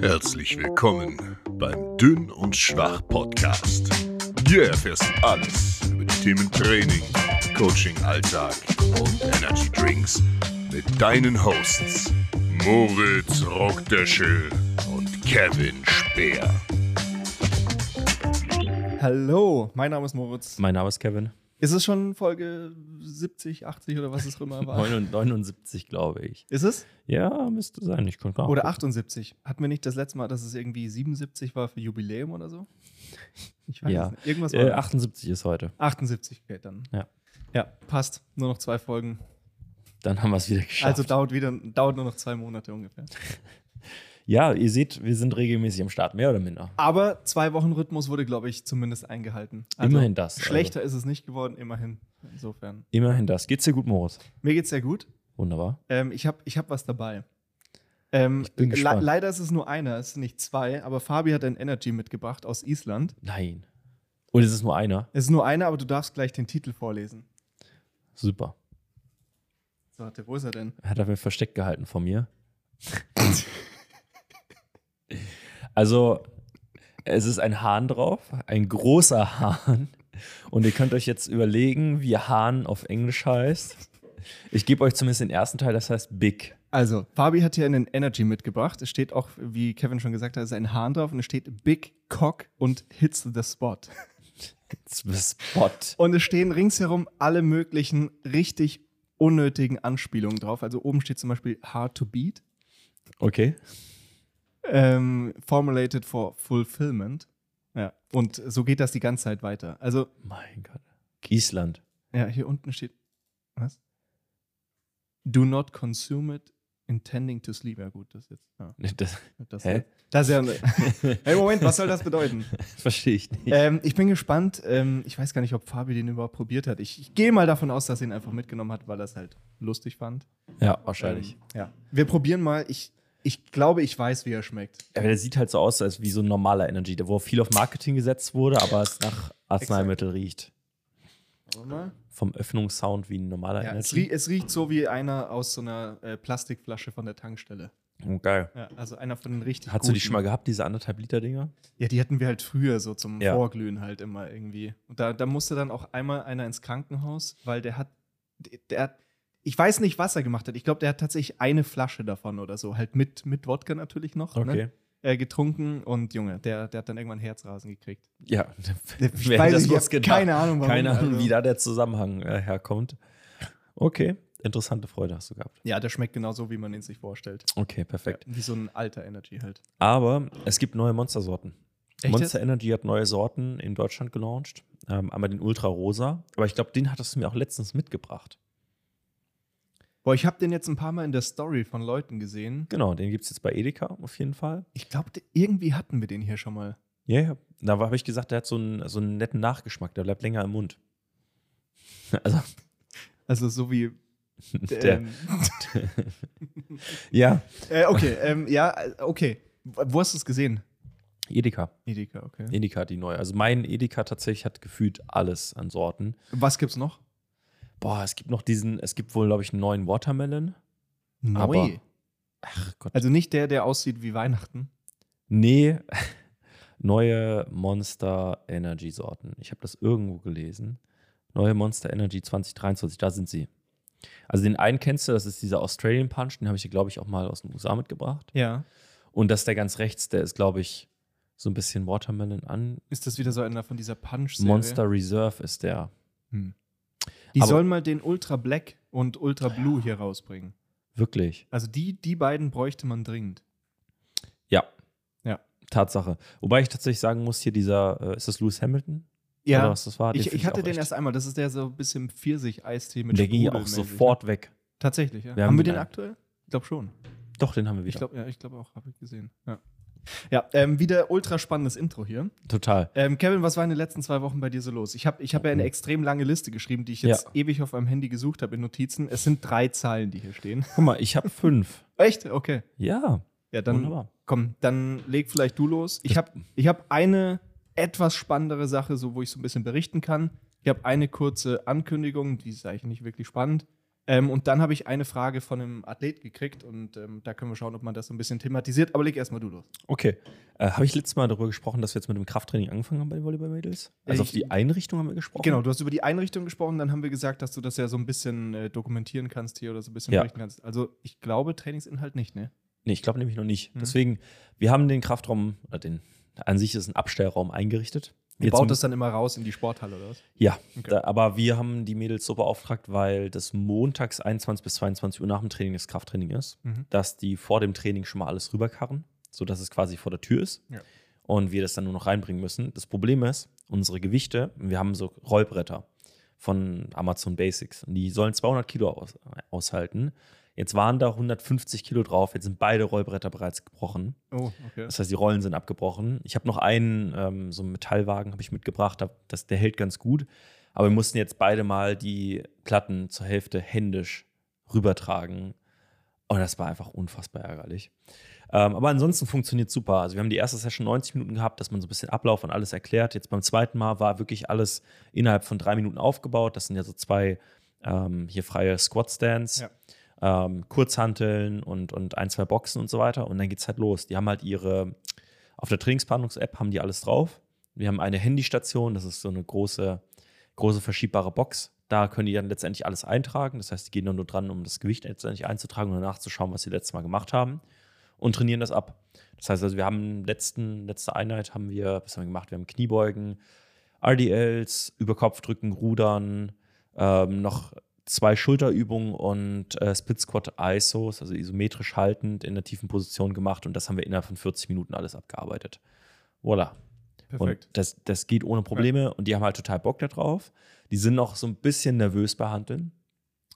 Herzlich willkommen beim Dünn und Schwach Podcast. Hier erfährst du alles über die Themen Training, Coaching, Alltag und Energy Drinks mit deinen Hosts Moritz Rockdöschel und Kevin Speer. Hallo, mein Name ist Moritz. Mein Name ist Kevin. Ist es schon Folge 70, 80 oder was es immer war? 79, glaube ich. Ist es? Ja, müsste sein. Ich konnte Oder 78. Hatten wir nicht das letzte Mal, dass es irgendwie 77 war für Jubiläum oder so? Ich weiß ja. nicht. Irgendwas war äh, 78 ist heute. 78, okay, dann. Ja. Ja, passt. Nur noch zwei Folgen. Dann haben wir es wieder geschafft. Also dauert, wieder, dauert nur noch zwei Monate ungefähr. Ja, ihr seht, wir sind regelmäßig am Start, mehr oder minder. Aber zwei Wochen Rhythmus wurde, glaube ich, zumindest eingehalten. Also immerhin das. Also. Schlechter also. ist es nicht geworden, immerhin. Insofern. Immerhin das. Geht's dir gut, Moritz? Mir geht's sehr gut. Wunderbar. Ähm, ich habe ich hab was dabei. Ähm, ich bin gespannt. Le leider ist es nur einer, es sind nicht zwei, aber Fabi hat ein Energy mitgebracht aus Island. Nein. Und es ist nur einer? Es ist nur einer, aber du darfst gleich den Titel vorlesen. Super. So, warte, wo ist er denn? Hat er mir versteckt gehalten von mir. Also, es ist ein Hahn drauf, ein großer Hahn. Und ihr könnt euch jetzt überlegen, wie Hahn auf Englisch heißt. Ich gebe euch zumindest den ersten Teil, das heißt Big. Also, Fabi hat hier einen Energy mitgebracht. Es steht auch, wie Kevin schon gesagt hat, es ist ein Hahn drauf und es steht Big Cock und Hits the Spot. Hits the Spot. Und es stehen ringsherum alle möglichen richtig unnötigen Anspielungen drauf. Also oben steht zum Beispiel Hard to Beat. Okay ähm, formulated for fulfillment. Ja. Und so geht das die ganze Zeit weiter. Also. Mein Gott. Island. Ja, hier unten steht. Was? Do not consume it intending to sleep. Ja, gut, das jetzt. Ja. Das, das, hä? das ist ja. hey, Moment, was soll das bedeuten? Verstehe ich nicht. Ähm, ich bin gespannt. Ähm, ich weiß gar nicht, ob Fabi den überhaupt probiert hat. Ich, ich gehe mal davon aus, dass er ihn einfach mitgenommen hat, weil er es halt lustig fand. Ja, wahrscheinlich. Ähm, ja. Wir probieren mal. Ich ich glaube, ich weiß, wie er schmeckt. Ja, der sieht halt so aus, als wie so ein normaler Energy, wo viel auf Marketing gesetzt wurde, aber es nach Arzneimittel riecht. Mal. Vom Öffnungssound wie ein normaler ja, Energy. Es riecht, es riecht, so wie einer aus so einer äh, Plastikflasche von der Tankstelle. Oh, geil. Ja, also einer von den richtig Hast guten. du die schon mal gehabt, diese anderthalb Liter Dinger? Ja, die hatten wir halt früher so zum ja. Vorglühen halt immer irgendwie. Und da, da musste dann auch einmal einer ins Krankenhaus, weil der hat, der hat ich weiß nicht, was er gemacht hat. Ich glaube, der hat tatsächlich eine Flasche davon oder so. Halt mit, mit Wodka natürlich noch. Ne? Okay. Ne? Äh, getrunken und Junge, der, der hat dann irgendwann Herzrasen gekriegt. Ja, ich weiß das ich keine Ahnung, warum. Keine Ahnung, also. wie da der Zusammenhang äh, herkommt. Okay, interessante Freude hast du gehabt. Ja, der schmeckt genauso, wie man ihn sich vorstellt. Okay, perfekt. Ja, wie so ein alter Energy halt. Aber es gibt neue Monstersorten. Echt Monster Energy hat neue Sorten in Deutschland gelauncht. Ähm, einmal den Ultra Rosa. Aber ich glaube, den hattest du mir auch letztens mitgebracht. Boah, ich habe den jetzt ein paar Mal in der Story von Leuten gesehen. Genau, den gibt es jetzt bei Edeka auf jeden Fall. Ich glaube, irgendwie hatten wir den hier schon mal. Ja, ja. Da habe ich gesagt, der hat so einen, so einen netten Nachgeschmack, der bleibt länger im Mund. Also, also so wie. Der, ähm, ja. Äh, okay, ähm, ja, okay. Wo hast du es gesehen? Edeka. Edeka, okay. Edeka, die neue. Also mein Edeka tatsächlich hat gefühlt alles an Sorten. Was gibt's noch? Boah, es gibt noch diesen, es gibt wohl, glaube ich, einen neuen Watermelon. Neu? Aber, ach Gott. Also nicht der, der aussieht wie Weihnachten? Nee, neue Monster Energy Sorten. Ich habe das irgendwo gelesen. Neue Monster Energy 2023, da sind sie. Also den einen kennst du, das ist dieser Australian Punch, den habe ich dir, glaube ich, auch mal aus den USA mitgebracht. Ja. Und das ist der ganz rechts, der ist, glaube ich, so ein bisschen Watermelon an. Ist das wieder so einer von dieser Punch-Serie? Monster Reserve ist der. Hm. Die Aber sollen mal den Ultra Black und Ultra Blue hier rausbringen. Wirklich? Also die, die beiden bräuchte man dringend. Ja. Ja. Tatsache. Wobei ich tatsächlich sagen muss, hier dieser, äh, ist das Lewis Hamilton? Ja. Oder was das war? Ich, ich hatte den erst einmal. Das ist der so ein bisschen Pfirsich-Eistee mit Der ging ja auch sofort weg. Tatsächlich, ja. Wir haben, haben wir den aktuell? Ich glaube schon. Doch, den haben wir wieder. Ich glaube ja, ich glaube auch, habe ich gesehen. Ja. Ja, ähm, wieder ultra spannendes Intro hier. Total. Ähm, Kevin, was war in den letzten zwei Wochen bei dir so los? Ich habe ich hab ja eine extrem lange Liste geschrieben, die ich jetzt ja. ewig auf meinem Handy gesucht habe in Notizen. Es sind drei Zahlen, die hier stehen. Guck mal, ich habe fünf. Echt? Okay. Ja. Ja, dann Wunderbar. komm, dann leg vielleicht du los. Ich habe ich hab eine etwas spannendere Sache, so wo ich so ein bisschen berichten kann. Ich habe eine kurze Ankündigung, die ist eigentlich nicht wirklich spannend. Ähm, und dann habe ich eine Frage von einem Athlet gekriegt und ähm, da können wir schauen, ob man das so ein bisschen thematisiert. Aber leg erstmal du los. Okay. Äh, habe ich letztes Mal darüber gesprochen, dass wir jetzt mit dem Krafttraining angefangen haben bei den Volleyball-Mädels? Also Ich- auf die Einrichtung haben wir gesprochen? Genau, du hast über die Einrichtung gesprochen, dann haben wir gesagt, dass du das ja so ein bisschen äh, dokumentieren kannst hier oder so ein bisschen Ja. berichten kannst. Also ich glaube, Trainingsinhalt nicht, ne? Nee, ich glaube nämlich noch nicht. Mhm. Deswegen, wir haben den Kraftraum, oder den, an sich ist ein Abstellraum eingerichtet. Ihr baut das dann immer raus in die Sporthalle oder was? Ja, Okay. da, aber wir haben die Mädels so beauftragt, weil das montags 21 bis 22 Uhr nach dem Training das Krafttraining ist, Mhm. dass die vor dem Training schon mal alles rüberkarren, sodass es quasi vor der Tür ist Ja. und wir das dann nur noch reinbringen müssen. Das Problem ist, unsere Gewichte, wir haben so Rollbretter von Amazon Basics und die sollen 200 Kilo aus, aushalten. Jetzt waren da 150 Kilo drauf, jetzt sind beide Rollbretter bereits gebrochen. Oh, okay. Das heißt, die Rollen sind abgebrochen. Ich habe noch einen, ähm, so einen Metallwagen habe ich mitgebracht, da- das, der hält ganz gut. Aber wir mussten jetzt beide mal die Platten zur Hälfte händisch rübertragen. Und das war einfach unfassbar ärgerlich. Ähm, aber ansonsten funktioniert super. Also wir haben die erste Session 90 Minuten gehabt, dass man so ein bisschen Ablauf und alles erklärt. Jetzt beim zweiten Mal war wirklich alles innerhalb von drei Minuten aufgebaut. Das sind ja so zwei ähm, hier freie Squat-Stands Ja. Ähm, Kurzhanteln und, und ein, zwei Boxen und so weiter. Und dann geht's halt los. Die haben halt ihre, auf der Trainingsplanungs-App haben die alles drauf. Wir haben eine Handystation, das ist so eine große, große verschiebbare Box. Da können die dann letztendlich alles eintragen. Das heißt, die gehen dann nur dran, um das Gewicht letztendlich einzutragen und danach zu schauen, was sie letztes Mal gemacht haben und trainieren das ab. Das heißt also, wir haben letzten, letzte Einheit haben wir, was haben wir gemacht? Wir haben Kniebeugen, RDLs, Überkopfdrücken, Rudern, ähm, noch zwei Schulterübungen und äh, Split Squat ISOs, also isometrisch haltend in der tiefen Position gemacht und das haben wir innerhalb von 40 Minuten alles abgearbeitet. Voilà. Perfekt. Und das, das geht ohne Probleme und die haben halt total Bock da drauf. Die sind noch so ein bisschen nervös bei Handeln.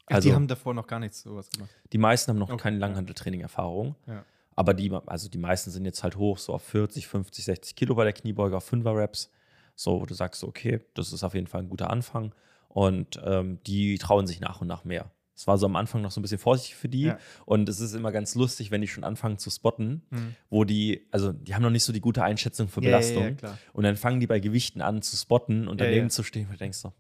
Ach, Also die haben davor noch gar nichts sowas gemacht. die meisten haben noch Okay, keine ja. Langhanteltraining-Erfahrung. Ja. Aber die, also die meisten sind jetzt halt hoch, so auf 40, 50, 60 Kilo bei der Kniebeuge, auf 5er Reps. So, wo du sagst, so, okay, das ist auf jeden Fall ein guter Anfang. Und ähm, die trauen sich nach und nach mehr. Es war so am Anfang noch so ein bisschen vorsichtig für die. Ja. Und es ist immer ganz lustig, wenn die schon anfangen zu spotten, Mhm. wo die, also die haben noch nicht so die gute Einschätzung für Ja, ja, Belastung. ja, klar. Und dann fangen die bei Gewichten an zu spotten und Ja, daneben ja. zu stehen und du denkst so,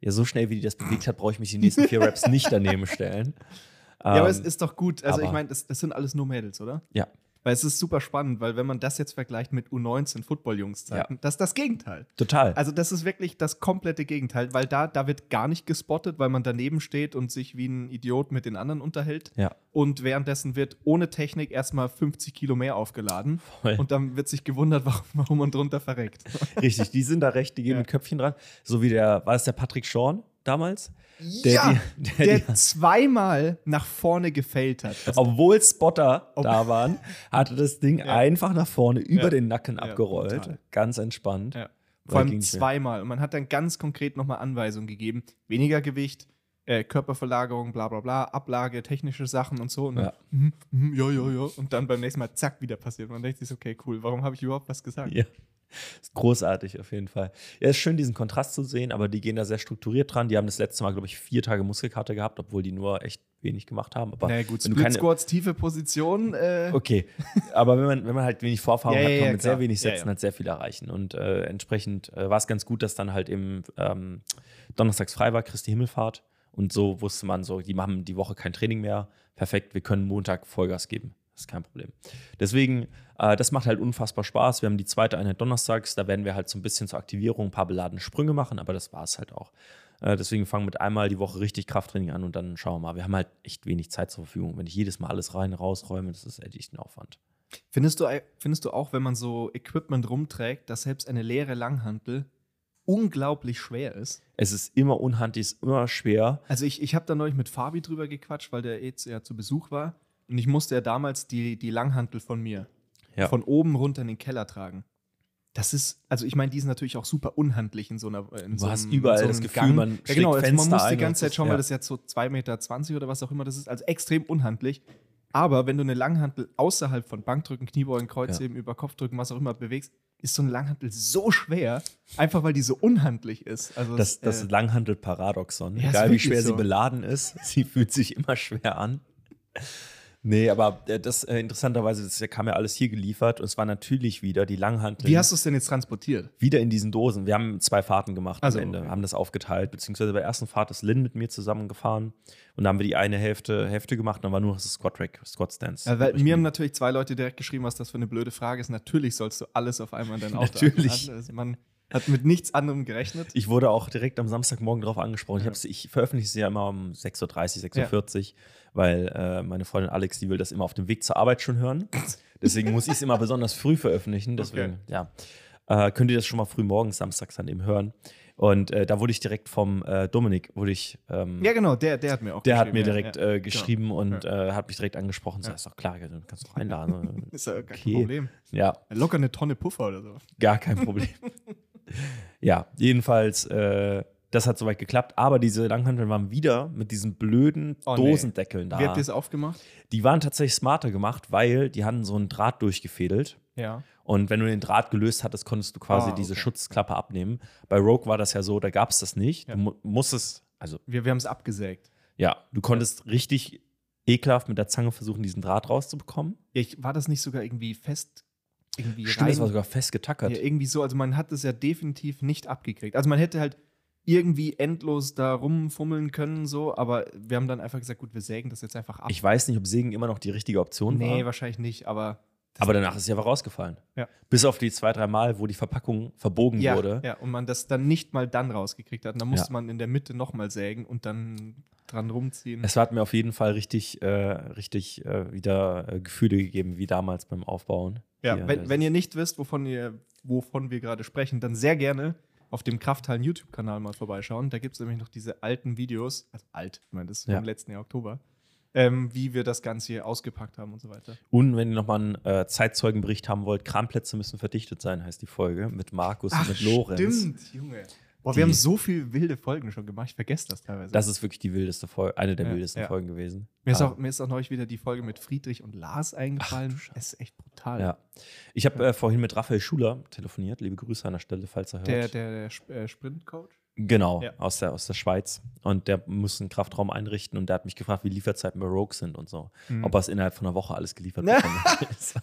ja, so schnell wie die das bewegt hat, brauche ich mich die nächsten vier Raps nicht daneben stellen. Ja, aber Ähm, es ist doch gut. Also ich aber- meine, das, das sind alles nur Mädels, oder? ja. Weil es ist super spannend, weil wenn man das jetzt vergleicht mit U19 Football-Jungs-Zeiten, das ist das Gegenteil. Total. Also das ist wirklich das komplette Gegenteil, weil da, da wird gar nicht gespottet, weil man daneben steht und sich wie ein Idiot mit den anderen unterhält. ja. Und währenddessen wird ohne Technik erstmal 50 Kilo mehr aufgeladen. Voll. Und dann wird sich gewundert, warum, warum man drunter verreckt. Richtig, die sind da recht, die gehen Ja. mit Köpfchen dran. So wie der, war es der Patrick Schorn damals? Der, ja, die, der, der zweimal nach vorne gefällt hat. Also, obwohl Spotter Ob- da waren, hatte das Ding einfach nach vorne über Ja. den Nacken Ja, abgerollt. brutal. Ganz entspannt. ja. Vor allem zweimal. Und man hat dann ganz konkret nochmal Anweisungen gegeben. Weniger Gewicht, äh, Körperverlagerung, bla bla bla, Ablage, technische Sachen und so. Und dann, Ja. mhm, mhm, ja, ja, ja. Und dann beim nächsten Mal, zack, wieder passiert. Man denkt sich, okay, cool, warum habe ich überhaupt was gesagt? Ja. Ist großartig auf jeden Fall. Ja, ist schön, diesen Kontrast zu sehen, aber die gehen da sehr strukturiert dran. Die haben das letzte Mal, glaube ich, vier Tage Muskelkater gehabt, obwohl die nur echt wenig gemacht haben. Aber Na gut, wenn du Split keine- Squats, tiefe Position. Äh, Okay, aber wenn man, wenn man halt wenig Vorfahrung Ja, hat, kann man ja, mit klar. sehr wenig Sätzen ja. halt sehr viel erreichen. Und äh, entsprechend äh, war es ganz gut, dass dann halt im ähm, Donnerstags frei war, Christi Himmelfahrt. Und so wusste man so, die machen die Woche kein Training mehr. Perfekt, wir können Montag Vollgas geben. Das ist kein Problem. Deswegen, äh, das macht halt unfassbar Spaß. Wir haben die zweite Einheit donnerstags, da werden wir halt so ein bisschen zur Aktivierung ein paar beladene Sprünge machen, aber das war es halt auch. Äh, deswegen fangen wir mit einmal die Woche richtig Krafttraining an und dann schauen wir mal. Wir haben halt echt wenig Zeit zur Verfügung. Wenn ich jedes Mal alles rein, rausräume, das ist echt ein Aufwand. Findest, du, findest du auch, wenn man so Equipment rumträgt, dass selbst eine leere Langhantel unglaublich schwer ist? Es ist immer unhandlich, es ist immer schwer. Also ich, ich habe da neulich mit Fabi drüber gequatscht, weil der jetzt ja zu Besuch war. Und ich musste ja damals die, die Langhantel von mir Ja. von oben runter in den Keller tragen. Das ist, also ich meine, die ist natürlich auch super unhandlich in so einer. In Du so hast einem- überall so das Gefühl, Gang. man ja, genau, also man Fenster muss die ganze Zeit das- schauen, weil ja. das jetzt so 2,20 Meter oder was auch immer das ist. Also extrem unhandlich. Aber wenn du eine Langhantel außerhalb von Bankdrücken, Kniebeugen, Kreuzheben, über Kopfdrücken, was auch immer bewegst, ist so eine Langhantel so schwer, einfach weil die so unhandlich ist. Also Das, das äh, Langhandel-Paradoxon. Ja, ist Egal wie schwer sie so. beladen ist, sie fühlt sich immer schwer an. Nee, aber äh, das äh, interessanterweise, das kam ja alles hier geliefert und es war natürlich wieder die Langhantel. Wie hast du es denn jetzt transportiert? Wieder in diesen Dosen. Wir haben zwei Fahrten gemacht Also, am Ende, okay. haben das aufgeteilt, beziehungsweise bei der ersten Fahrt ist Lynn mit mir zusammengefahren und da haben wir die eine Hälfte, Hälfte gemacht, dann war nur noch das Squat Rack, Squat Stance. Ja, weil mir haben geblieben. natürlich zwei Leute direkt geschrieben, was das für eine blöde Frage ist. Natürlich sollst du alles auf einmal in dein Auto Natürlich. einladen. Also man hat mit nichts anderem gerechnet. Ich wurde auch direkt am Samstagmorgen darauf angesprochen. Ich, hab's, ich veröffentliche sie ja immer um 6.30 Uhr, 6.40 Uhr, weil äh, meine Freundin Alex, die will das immer auf dem Weg zur Arbeit schon hören. Deswegen muss ich es immer besonders früh veröffentlichen. Deswegen, Okay. ja. Äh, könnt ihr das schon mal früh morgens, samstags dann eben hören. Und äh, da wurde ich direkt vom äh, Dominik, wurde ich, ähm, Ja, genau, der, der hat mir auch der hat mir ja, direkt ja. äh, geschrieben und Ja. äh, hat mich direkt angesprochen. So, Ja. ist doch klar, du kannst doch einladen. Ist ja gar Okay. kein Problem. ja, Locker eine Tonne Puffer oder so. Gar kein Problem. ja, jedenfalls, äh, das hat soweit geklappt. Aber diese Langhanteln waren wieder mit diesen blöden Oh, nee. Dosendeckeln da. Wie habt ihr es aufgemacht? Die waren tatsächlich smarter gemacht, weil die hatten so einen Draht durchgefädelt. Ja. Und wenn du den Draht gelöst hattest, konntest du quasi Ah, diese okay. Schutzklappe abnehmen. Bei Rogue war das ja so, da gab es das nicht. Ja. Du mu musstest, also Wir, wir haben es abgesägt. ja, du konntest richtig ekelhaft mit der Zange versuchen, diesen Draht rauszubekommen. Ja, ich, war das nicht sogar irgendwie fest? Irgendwie Stimmt, das war rein? sogar fest getackert. Ja, irgendwie so. Also man hat es ja definitiv nicht abgekriegt. Also man hätte halt irgendwie endlos da rumfummeln können, so, aber wir haben dann einfach gesagt, gut, wir sägen das jetzt einfach ab. ich weiß nicht, ob Sägen immer noch die richtige Option nee, war. wahrscheinlich nicht, aber. Aber danach ist sie einfach rausgefallen. Ja. Bis auf die zwei, drei Mal, wo die Verpackung verbogen ja, wurde. ja, und man das dann nicht mal dann rausgekriegt hat. Und dann musste Ja. man in der Mitte nochmal sägen und dann dran rumziehen. Es hat mir auf jeden Fall richtig, äh, richtig äh, wieder äh, Gefühle gegeben, wie damals beim Aufbauen. Ja, Hier, wenn, wenn ihr nicht wisst, wovon, ihr, wovon wir gerade sprechen, dann sehr gerne auf dem Krafthallen YouTube-Kanal mal vorbeischauen. Da gibt es nämlich noch diese alten Videos, also alt, ich meine, das ist Ja. vom letzten Jahr Oktober, ähm, wie wir das Ganze hier ausgepackt haben und so weiter. Und wenn ihr nochmal einen äh, Zeitzeugenbericht haben wollt, Kramplätze müssen verdichtet sein, heißt die Folge, mit Markus und mit Lorenz. stimmt, Junge. Boah, wir haben so viele wilde Folgen schon gemacht, ich vergesse das teilweise. Das ist wirklich die wildeste Folge, eine der Ja, wildesten ja. Folgen gewesen. mir, ist Ah, auch, mir ist auch neulich wieder die Folge mit Friedrich und Lars eingefallen. Ach, du Es ist echt brutal. ja. Ich habe äh, vorhin mit Raphael Schuler telefoniert. Liebe Grüße an der Stelle, falls er hört. Der, der, der äh, Sprintcoach. Genau, Ja. aus, der, aus der Schweiz. Und der muss einen Kraftraum einrichten und der hat mich gefragt, wie Lieferzeiten bei Rogue sind und so. Mhm. Ob er es innerhalb von einer Woche alles geliefert Na. bekommt.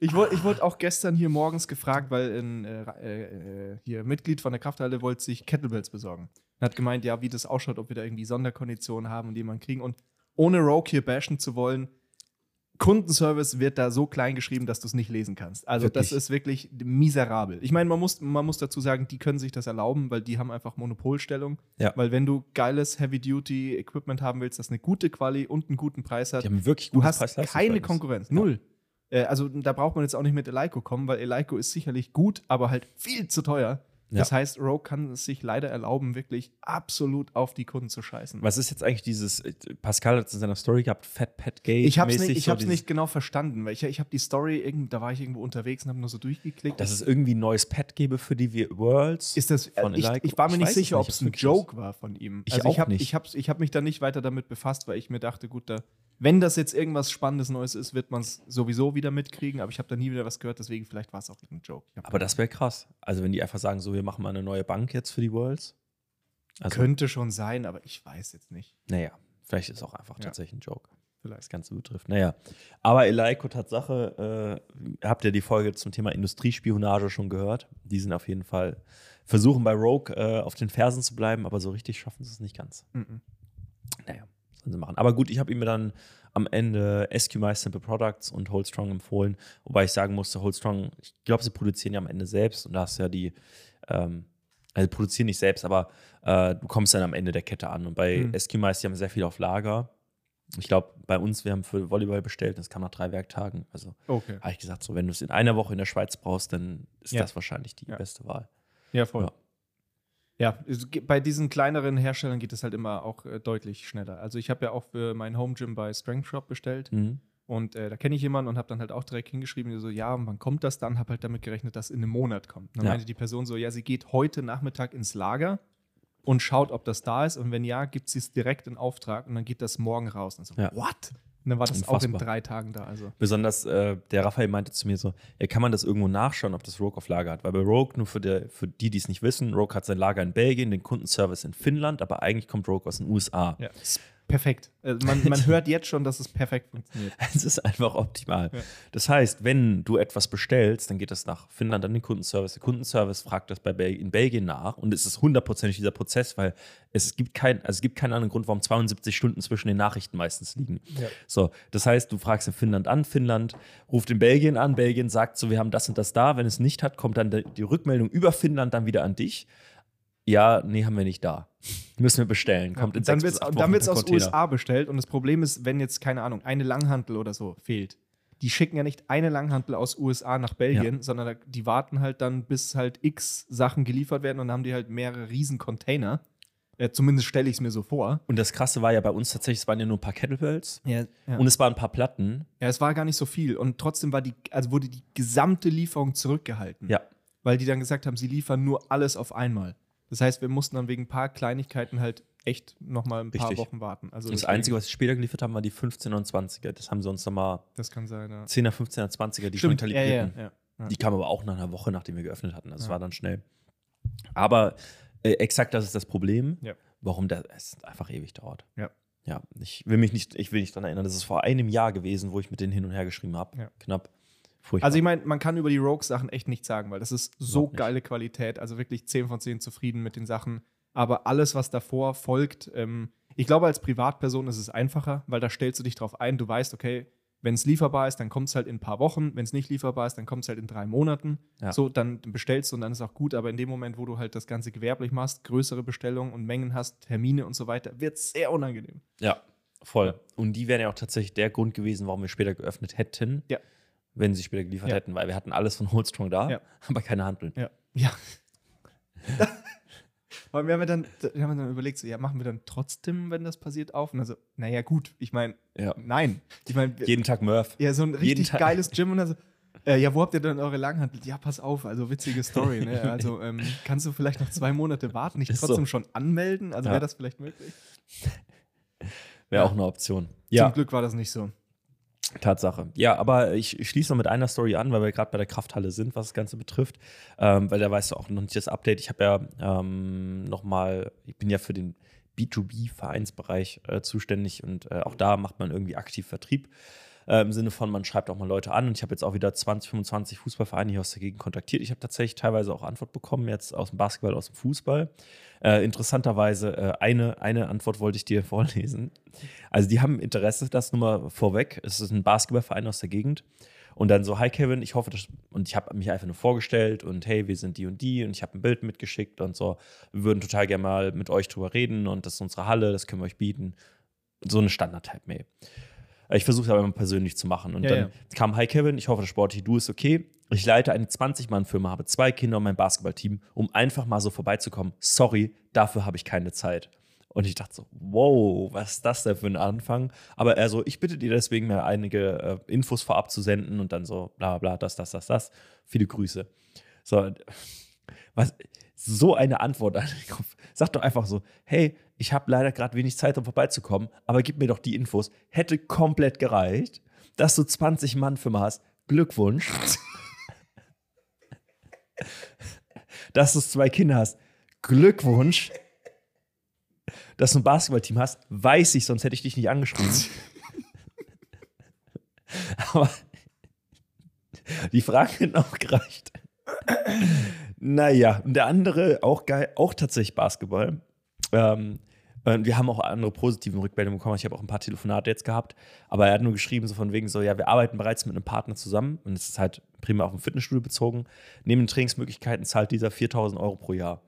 Ich wurde ich wurde auch gestern hier morgens gefragt, weil ein äh, äh, äh, hier Mitglied von der Krafthalle wollte sich Kettlebells besorgen. Und hat gemeint, ja, wie das ausschaut, ob wir da irgendwie Sonderkonditionen haben und die man kriegen. Und ohne Rogue hier bashen zu wollen, Kundenservice wird da so klein geschrieben, dass du es nicht lesen kannst. Also Wirklich? das ist wirklich miserabel. Ich meine, man muss, man muss dazu sagen, die können sich das erlauben, weil die haben einfach Monopolstellung. Ja. Weil wenn du geiles Heavy-Duty-Equipment haben willst, das eine gute Quali und einen guten Preis hat, Die haben wirklich Du hast keine. Konkurrenz. Ja. Null. Äh, also da braucht man jetzt auch nicht mit Eleiko kommen, weil Eleiko ist sicherlich gut, aber halt viel zu teuer. Ja. Das heißt, Rogue kann es sich leider erlauben, wirklich absolut auf die Kunden zu scheißen. Was ist jetzt eigentlich dieses, äh, Pascal hat es in seiner Story gehabt, Fat Pat Gate. Ich habe es nicht, ich so hab's nicht genau verstanden, weil ich, ich habe die Story, da war ich irgendwo unterwegs und habe nur so durchgeklickt. Dass es irgendwie ein neues Pad gäbe für die Worlds. ist das, von ich, Eleiko? ich war mir Ich nicht sicher, ob es ein Joke war von ihm. Ich also auch ich habe nicht. ich hab, ich hab mich da nicht weiter damit befasst, weil ich mir dachte, gut, da, wenn das jetzt irgendwas Spannendes Neues ist, wird man es sowieso wieder mitkriegen, aber ich habe da nie wieder was gehört, deswegen vielleicht war es auch ein Joke. Aber das wäre krass. Also wenn die einfach sagen, so, wir machen mal eine neue Bank jetzt für die Worlds. Also, Könnte schon sein, aber ich weiß jetzt nicht. naja, vielleicht ist es auch einfach Ja. tatsächlich ein Joke. Vielleicht. das Ganze betrifft. Naja, aber Eleiko, Tatsache, äh, habt ihr die Folge zum Thema Industriespionage schon gehört? Die sind auf jeden Fall, versuchen bei Rogue äh, auf den Fersen zu bleiben, aber so richtig schaffen sie es nicht ganz. Mhm. Naja, sollen sie machen. Aber gut, ich habe ihm dann am Ende SQMI Simple Products und Hold Strong empfohlen, wobei ich sagen musste, Hold Strong, ich glaube, sie produzieren ja am Ende selbst und da hast du ja die, ähm, also produzieren nicht selbst, aber äh, du kommst dann am Ende der Kette an. Und bei Mhm. SQMIs, die haben sehr viel auf Lager. Ich glaube, bei uns, wir haben für Volleyball bestellt, das kam nach drei Werktagen. Also Okay. habe ich gesagt, so wenn du es in einer Woche in der Schweiz brauchst, dann ist Ja. das wahrscheinlich die Ja. beste Wahl. Ja, voll. Ja. Ja, bei diesen kleineren Herstellern geht es halt immer auch äh, deutlich schneller. Also ich habe ja auch für mein Home Gym bei Strength Shop bestellt Mhm. und äh, da kenne ich jemanden und habe dann halt auch direkt hingeschrieben, so, ja, und wann kommt das dann? Habe halt damit gerechnet, dass in einem Monat kommt. Dann Ja. meinte die Person so, ja, sie geht heute Nachmittag ins Lager und schaut, ob das da ist und wenn ja, gibt sie es direkt in Auftrag und dann geht das morgen raus. Und so, Ja. what? Und dann war das auch in Unfassbar. drei Tagen da. Also Besonders äh, der Raphael meinte zu mir so, ja, kann man das irgendwo nachschauen, ob das Rogue auf Lager hat? Weil bei Rogue, nur für, der, für die, die es nicht wissen, Rogue hat sein Lager in Belgien, den Kundenservice in Finnland, aber eigentlich kommt Rogue aus den USA. ja. Perfekt. Also man, man hört jetzt schon, dass es perfekt funktioniert. Es ist einfach optimal. Ja. Das heißt, wenn du etwas bestellst, dann geht das nach Finnland an den Kundenservice. Der Kundenservice fragt das bei Bel in Belgien nach und es ist hundertprozentig dieser Prozess, weil es gibt, kein, also es gibt keinen anderen Grund, warum 72 Stunden zwischen den Nachrichten meistens liegen. Ja. So, das heißt, du fragst in Finnland an, Finnland ruft in Belgien an, Belgien sagt so, wir haben das und das da. Wenn es nicht hat, kommt dann die Rückmeldung über Finnland dann wieder an dich ja, nee, haben wir nicht da. Müssen wir bestellen. Kommt ja, in dann wird dann wird's aus USA bestellt und das Problem ist, wenn jetzt, keine Ahnung, eine Langhantel oder so fehlt, die schicken ja nicht eine Langhantel aus USA nach Belgien, ja. sondern die warten halt dann, bis halt x Sachen geliefert werden und dann haben die halt mehrere riesen Container. Äh, zumindest stelle ich es mir so vor. Und das Krasse war ja bei uns tatsächlich, es waren ja nur ein paar Kettlebells ja, ja. und es waren ein paar Platten. Ja, es war gar nicht so viel. Und trotzdem war die, also wurde die gesamte Lieferung zurückgehalten. Ja. Weil die dann gesagt haben, sie liefern nur alles auf einmal. Das heißt, wir mussten dann wegen ein paar Kleinigkeiten halt echt nochmal ein paar Wochen warten. Also das Einzige, was sie später geliefert haben, war die 15er und 20er. Das haben sie uns nochmal. Das kann sein, ja. 10er, 15er, 20er, die Stimmt, schon ja, ja, ja, ja. Die kamen aber auch nach einer Woche, nachdem wir geöffnet hatten. Das war dann schnell. Aber äh, exakt das ist das Problem, warum das es einfach ewig dauert. Ja. Ja, ich will mich nicht, ich will nicht daran erinnern, das ist vor einem Jahr gewesen, wo ich mit denen hin und her geschrieben habe. Knapp. Furchtbar. Also ich meine, man kann über die Rogue-Sachen echt nichts sagen, weil das ist so geile Qualität. Also wirklich 10 von 10 zufrieden mit den Sachen. Aber alles, was davor folgt, ähm, ich glaube, als Privatperson ist es einfacher, weil da stellst du dich drauf ein. Du weißt, okay, wenn es lieferbar ist, dann kommt es halt in ein paar Wochen. Wenn es nicht lieferbar ist, dann kommt es halt in drei Monaten. Ja. So, dann bestellst du und dann ist auch gut. Aber in dem Moment, wo du halt das Ganze gewerblich machst, größere Bestellungen und Mengen hast, Termine und so weiter, wird es sehr unangenehm. Ja, voll. Und die wären ja auch tatsächlich der Grund gewesen, warum wir später geöffnet hätten. Ja wenn sie später geliefert ja. hätten, weil wir hatten alles von Holdstrong da, ja. aber keine Handeln. Ja. ja. Aber wir haben, dann, wir haben dann überlegt, so, ja, machen wir dann trotzdem, wenn das passiert, auf? Und also, naja, gut, ich meine, ja. nein. Ich mein, Jeden Tag Murph. Ja, so ein richtig geiles Gym und dann so, äh, ja, wo habt ihr denn eure Langhandel? Ja, pass auf, also witzige Story, ne? Also, ähm, kannst du vielleicht noch zwei Monate warten, nicht trotzdem so. schon anmelden? Also, wäre das vielleicht möglich? Wäre auch eine Option. Zum Glück war das nicht so. Tatsache. Ja, aber ich, schließe noch mit einer Story an, weil wir gerade bei der Krafthalle sind, was das Ganze betrifft. Ähm, weil da weißt du auch noch nicht das Update. Ich habe ja ähm, nochmal, ich bin ja für den B2B-Vereinsbereich äh, zuständig und äh, auch da macht man irgendwie aktiv Vertrieb. Äh, Im Sinne von, man schreibt auch mal Leute an und ich habe jetzt auch wieder 20, 25 Fußballvereine hier aus der Gegend kontaktiert. Ich habe tatsächlich teilweise auch Antwort bekommen, jetzt aus dem Basketball, aus dem Fußball. Äh, interessanterweise, äh, eine, eine Antwort wollte ich dir vorlesen. Also, die haben Interesse, das nur mal vorweg. Es ist ein Basketballverein aus der Gegend. Und dann so, hi Kevin, ich hoffe, dass, und ich habe mich einfach nur vorgestellt und hey, wir sind die und die und ich habe ein Bild mitgeschickt und so. Wir würden total gerne mal mit euch drüber reden und das ist unsere Halle, das können wir euch bieten. So eine Standard-Type-Mail. Ich versuche es aber immer persönlich zu machen. Und ja, dann ja. kam, hi Kevin, ich hoffe, das sportliche Du ist okay. Ich leite eine 20-Mann-Firma, habe zwei Kinder und mein Basketballteam, um einfach mal so vorbeizukommen. Sorry, dafür habe ich keine Zeit. Und ich dachte so, wow, was ist das denn für ein Anfang? Aber er so, ich bitte dir deswegen mir einige äh, Infos vorab zu senden und dann so, bla bla, das, das, das, das. Viele Grüße. So, was, so eine Antwort an den Kopf. Sag doch einfach so, hey, ich habe leider gerade wenig Zeit, um vorbeizukommen, aber gib mir doch die Infos. Hätte komplett gereicht, dass du 20 Mann Firma hast. Glückwunsch. dass du zwei Kinder hast. Glückwunsch. Dass du ein Basketballteam hast, weiß ich, sonst hätte ich dich nicht angeschrieben. aber die Frage hätte auch gereicht. Naja, und der andere, auch geil, auch tatsächlich Basketball. Ähm, wir haben auch andere positive Rückmeldungen bekommen. Ich habe auch ein paar Telefonate jetzt gehabt. Aber er hat nur geschrieben, so von wegen so, ja, wir arbeiten bereits mit einem Partner zusammen. Und es ist halt primär auf ein Fitnessstudio bezogen. Neben den Trainingsmöglichkeiten zahlt dieser 4000 Euro pro Jahr.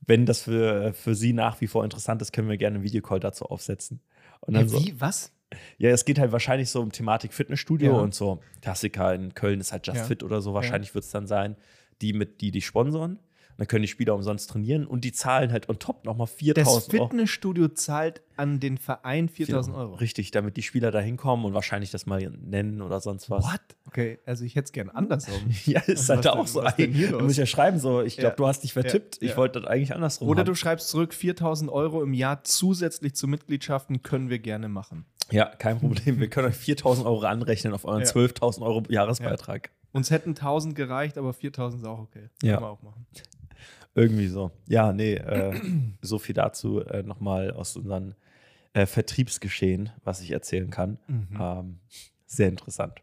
Wenn das für, für Sie nach wie vor interessant ist, können wir gerne einen Videocall dazu aufsetzen. Und dann ja, wie? So, Was? Ja, es geht halt wahrscheinlich so um Thematik Fitnessstudio ja. und so. Klassiker in Köln ist halt Just ja. Fit oder so. Wahrscheinlich wird es dann sein die mit die die sponsoren. Dann können die Spieler umsonst trainieren und die zahlen halt on top nochmal 4000 Euro. Das Fitnessstudio Euro. zahlt an den Verein 4000 Euro. Richtig, damit die Spieler da hinkommen und wahrscheinlich das mal nennen oder sonst was. What? Okay, also ich hätte es gern andersrum. ja, ist halt auch so. Du musst ja schreiben, so, ich glaube, ja. du hast dich vertippt. Ja. Ich wollte das eigentlich andersrum. Oder haben. du schreibst zurück, 4000 Euro im Jahr zusätzlich zu Mitgliedschaften können wir gerne machen. Ja, kein Problem. wir können euch 4000 Euro anrechnen auf euren ja. 12.000 Euro Jahresbeitrag. Uns hätten 1000 gereicht, aber 4000 ist auch okay. Ja. Können wir auch machen. Irgendwie so. Ja, nee, äh, so viel dazu äh, nochmal aus unseren äh, Vertriebsgeschehen, was ich erzählen kann. Mhm. Ähm, sehr interessant.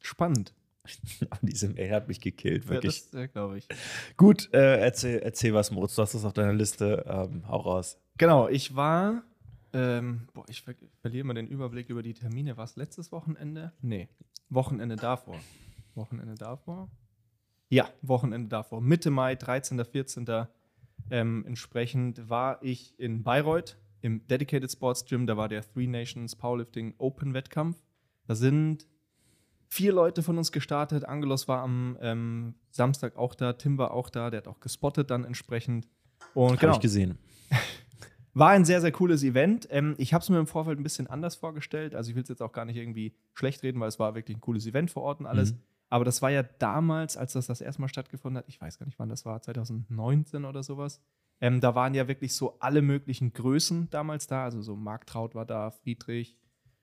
Spannend. Diese Mail hat mich gekillt, wirklich. Ja, das glaube ich. Gut, äh, erzähl, erzähl was, Moritz. Du hast das auf deiner Liste. Ähm, hau raus. Genau, ich war. Ähm, boah, ich ver verliere mal den Überblick über die Termine. War es letztes Wochenende? Nee, Wochenende davor. Wochenende davor? Ja, Wochenende davor. Mitte Mai, 13., 14. Ähm, entsprechend war ich in Bayreuth im Dedicated Sports Gym. Da war der Three Nations Powerlifting Open Wettkampf. Da sind vier Leute von uns gestartet. Angelos war am ähm, Samstag auch da, Tim war auch da, der hat auch gespottet dann entsprechend. Und Hab genau. ich gesehen. War ein sehr, sehr cooles Event. Ähm, ich habe es mir im Vorfeld ein bisschen anders vorgestellt. Also ich will es jetzt auch gar nicht irgendwie schlecht reden, weil es war wirklich ein cooles Event vor Ort und alles. Mhm. Aber das war ja damals, als das das erste Mal stattgefunden hat, ich weiß gar nicht, wann das war, 2019 oder sowas. Ähm, da waren ja wirklich so alle möglichen Größen damals da. Also so Mark Traut war da, Friedrich,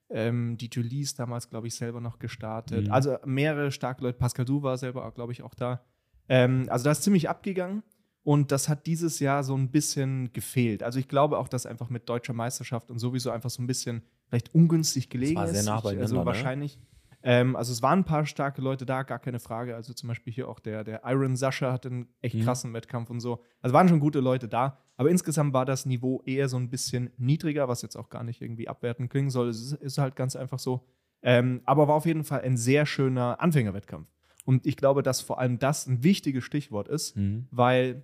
ähm, die Julies damals, glaube ich, selber noch gestartet. Mhm. Also mehrere starke Leute. Pascal Du war selber, glaube ich, auch da. Ähm, also da ist ziemlich abgegangen. Und das hat dieses Jahr so ein bisschen gefehlt. Also ich glaube auch, dass einfach mit deutscher Meisterschaft und sowieso einfach so ein bisschen vielleicht ungünstig gelegen das war sehr nah ist. Also ne? wahrscheinlich. Ähm, also es waren ein paar starke Leute da, gar keine Frage. Also zum Beispiel hier auch der, der Iron Sascha hatte einen echt mhm. krassen Wettkampf und so. Also waren schon gute Leute da. Aber insgesamt war das Niveau eher so ein bisschen niedriger, was jetzt auch gar nicht irgendwie abwertend klingen soll. Es ist, ist halt ganz einfach so. Ähm, aber war auf jeden Fall ein sehr schöner Anfängerwettkampf. Und ich glaube, dass vor allem das ein wichtiges Stichwort ist, mhm. weil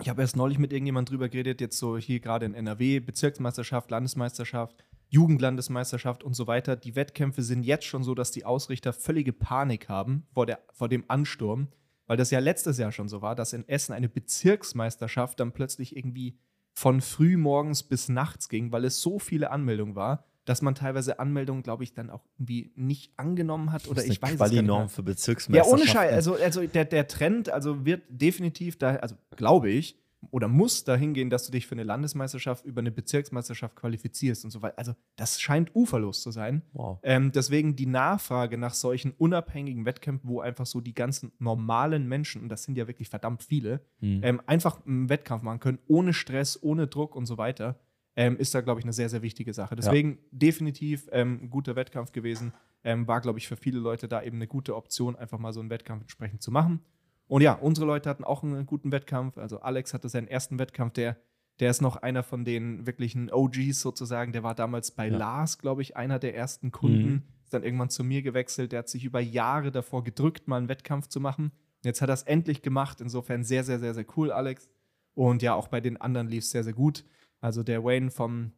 ich habe erst neulich mit irgendjemand drüber geredet, jetzt so hier gerade in NRW, Bezirksmeisterschaft, Landesmeisterschaft, Jugendlandesmeisterschaft und so weiter. Die Wettkämpfe sind jetzt schon so, dass die Ausrichter völlige Panik haben vor, der, vor dem Ansturm, weil das ja letztes Jahr schon so war, dass in Essen eine Bezirksmeisterschaft dann plötzlich irgendwie von früh morgens bis nachts ging, weil es so viele Anmeldungen war, dass man teilweise Anmeldungen, glaube ich, dann auch irgendwie nicht angenommen hat oder ich weiß es nicht. Norm für Bezirksmeisterschaften. Ja, ohne Scheiß. Also, also der, der Trend also wird definitiv da, also glaube ich, oder muss dahin gehen, dass du dich für eine Landesmeisterschaft über eine Bezirksmeisterschaft qualifizierst und so weiter. Also das scheint uferlos zu sein. Wow. Ähm, deswegen die Nachfrage nach solchen unabhängigen Wettkämpfen, wo einfach so die ganzen normalen Menschen, und das sind ja wirklich verdammt viele, mhm. ähm, einfach einen Wettkampf machen können, ohne Stress, ohne Druck und so weiter, ähm, ist da, glaube ich, eine sehr, sehr wichtige Sache. Deswegen ja. definitiv ähm, ein guter Wettkampf gewesen. Ähm, war, glaube ich, für viele Leute da eben eine gute Option, einfach mal so einen Wettkampf entsprechend zu machen. Und ja, unsere Leute hatten auch einen guten Wettkampf. Also Alex hatte seinen ersten Wettkampf, der, der ist noch einer von den wirklichen OGs sozusagen. Der war damals bei ja. Lars, glaube ich, einer der ersten Kunden. Mhm. Ist dann irgendwann zu mir gewechselt. Der hat sich über Jahre davor gedrückt, mal einen Wettkampf zu machen. Und jetzt hat er es endlich gemacht. Insofern sehr, sehr, sehr, sehr cool, Alex. Und ja, auch bei den anderen lief es sehr, sehr gut. Also der Wayne vom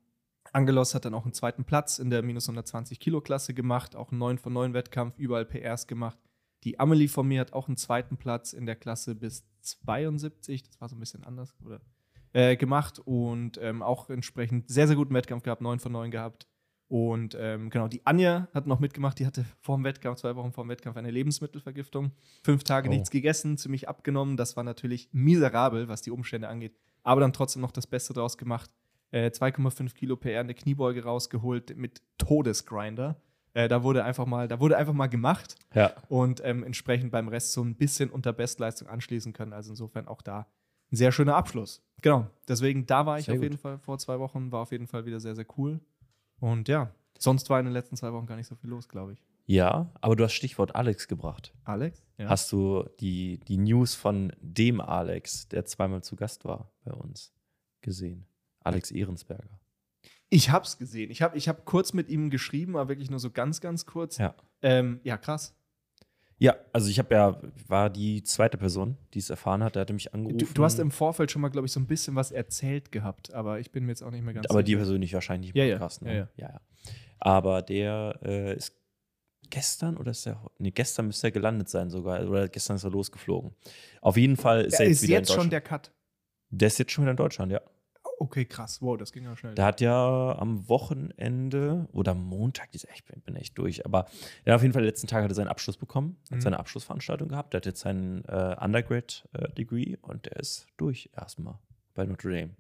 Angelos hat dann auch einen zweiten Platz in der minus 120 Kilo Klasse gemacht, auch einen 9 von 9 Wettkampf, überall PRs gemacht. Die Amelie von mir hat auch einen zweiten Platz in der Klasse bis 72, das war so ein bisschen anders, oder? Äh, gemacht und ähm, auch entsprechend sehr, sehr guten Wettkampf gehabt, 9 von 9 gehabt. Und ähm, genau, die Anja hat noch mitgemacht, die hatte vor dem Wettkampf, zwei Wochen vor dem Wettkampf, eine Lebensmittelvergiftung. Fünf Tage oh. nichts gegessen, ziemlich abgenommen. Das war natürlich miserabel, was die Umstände angeht. Aber dann trotzdem noch das Beste draus gemacht. Äh, 2,5 Kilo PR eine Kniebeuge rausgeholt mit Todesgrinder. Äh, da wurde einfach mal, da wurde einfach mal gemacht ja. und ähm, entsprechend beim Rest so ein bisschen unter Bestleistung anschließen können. Also insofern auch da ein sehr schöner Abschluss. Genau. Deswegen, da war ich sehr auf gut. jeden Fall vor zwei Wochen, war auf jeden Fall wieder sehr, sehr cool. Und ja, sonst war in den letzten zwei Wochen gar nicht so viel los, glaube ich. Ja, aber du hast Stichwort Alex gebracht. Alex? Ja. Hast du die, die News von dem Alex, der zweimal zu Gast war bei uns, gesehen? Alex Ehrensberger. Ich habe es gesehen. Ich habe ich hab kurz mit ihm geschrieben, aber wirklich nur so ganz, ganz kurz. Ja, ähm, ja krass. Ja, also ich habe ja, war die zweite Person, die es erfahren hat, der hatte mich angerufen. Du, du hast im Vorfeld schon mal, glaube ich, so ein bisschen was erzählt gehabt, aber ich bin mir jetzt auch nicht mehr ganz aber sicher. Aber die persönlich wahrscheinlich ja, ja. Krass, ne? ja, ja. ja, Aber der äh, ist gestern oder ist der, nee, gestern müsste er gelandet sein sogar, oder gestern ist er losgeflogen. Auf jeden Fall ist er, er jetzt ist wieder jetzt schon der Cut. Der ist jetzt schon wieder in Deutschland, ja. Okay, krass. Wow, das ging ja schnell. Der hat ja am Wochenende oder Montag, ich bin echt durch, aber er hat auf jeden Fall letzten Tag hat er seinen Abschluss bekommen, hat mhm. seine Abschlussveranstaltung gehabt. Der hat jetzt seinen äh, Undergrad-Degree äh, und der ist durch erstmal bei Notre Dame.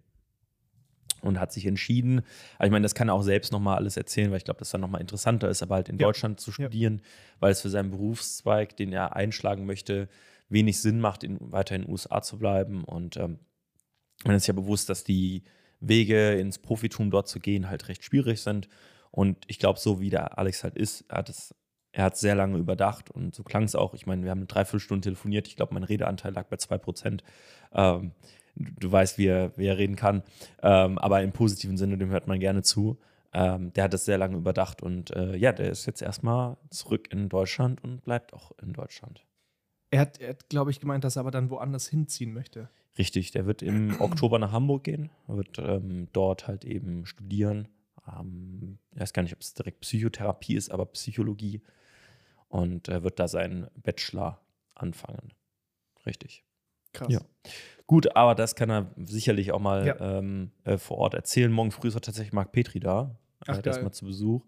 Und hat sich entschieden, aber ich meine, das kann er auch selbst nochmal alles erzählen, weil ich glaube, das dann nochmal interessanter ist, aber halt in ja. Deutschland zu studieren, ja. weil es für seinen Berufszweig, den er einschlagen möchte, wenig Sinn macht, in, weiter in den USA zu bleiben. Und ähm, man ist ja bewusst, dass die Wege ins Profitum dort zu gehen halt recht schwierig sind. Und ich glaube, so wie der Alex halt ist, er hat es er hat sehr lange überdacht und so klang es auch. Ich meine, wir haben eine Dreiviertelstunde telefoniert. Ich glaube, mein Redeanteil lag bei 2%. Ähm, du weißt, wie er, wie er reden kann. Ähm, aber im positiven Sinne, dem hört man gerne zu. Ähm, der hat das sehr lange überdacht und äh, ja, der ist jetzt erstmal zurück in Deutschland und bleibt auch in Deutschland. Er hat, er hat glaube ich, gemeint, dass er aber dann woanders hinziehen möchte. Richtig, der wird im Oktober nach Hamburg gehen, er wird ähm, dort halt eben studieren. Ähm, ich weiß gar nicht, ob es direkt Psychotherapie ist, aber Psychologie und äh, wird da seinen Bachelor anfangen. Richtig. Krass. Ja. Gut, aber das kann er sicherlich auch mal Ja. ähm, äh, vor Ort erzählen. Morgen früh ist auch tatsächlich Marc Petri da. Ach, Äh, geil. mal zu Besuch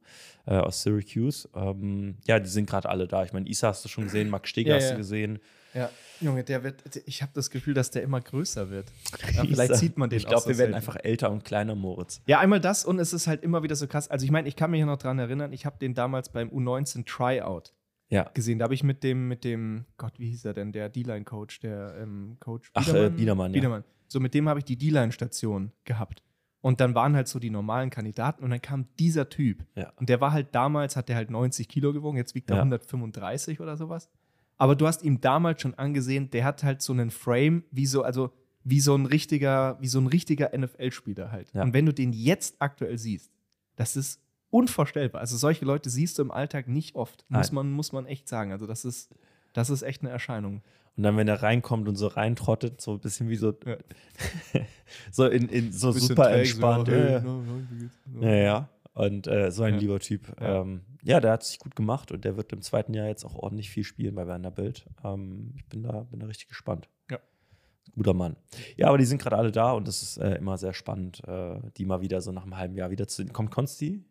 äh, aus Syracuse. Ähm, ja, die sind gerade alle da. Ich meine, Isa hast du schon gesehen, Max Steger Ja, hast du gesehen. Ja, Junge, der wird, ich habe das Gefühl, dass der immer größer wird. Ja, vielleicht sieht man den Ich glaube, so wir werden selten. einfach älter und kleiner, Moritz. Ja, einmal das und es ist halt immer wieder so krass. Also ich meine, ich kann mich ja noch dran erinnern, ich habe den damals beim U19 Tryout Ja. gesehen. Da habe ich mit dem, mit dem, Gott, wie hieß er denn, der D-Line-Coach, der ähm, Coach Ach, äh, Biedermann, ja. Biedermann. So, mit dem habe ich die D-Line-Station gehabt. Und dann waren halt so die normalen Kandidaten und dann kam dieser Typ. Ja. Und der war halt damals, hat der halt 90 Kilo gewogen, jetzt wiegt er Ja. 135 oder sowas. Aber du hast ihm damals schon angesehen, der hat halt so einen Frame, wie so, also wie so ein richtiger, wie so ein richtiger NFL-Spieler halt. Ja. Und wenn du den jetzt aktuell siehst, das ist unvorstellbar. Also solche Leute siehst du im Alltag nicht oft, muss man, muss man echt sagen. Also das ist, das ist echt eine Erscheinung. Und dann, wenn er reinkommt und so reintrottet, so ein bisschen wie so, Ja. so in, in so super entspannt. hey, ja, ja. Und äh, so ein lieber Typ. Ja. Ähm, ja, der hat sich gut gemacht und der wird im zweiten Jahr jetzt auch ordentlich viel spielen bei Vanderbilt. Ähm, ich bin da, bin da richtig gespannt. Ja. Guter Mann. Ja, aber die sind gerade alle da und das ist äh, immer sehr spannend, äh, die mal wieder so nach einem halben Jahr wieder zu sehen. Kommt Konsti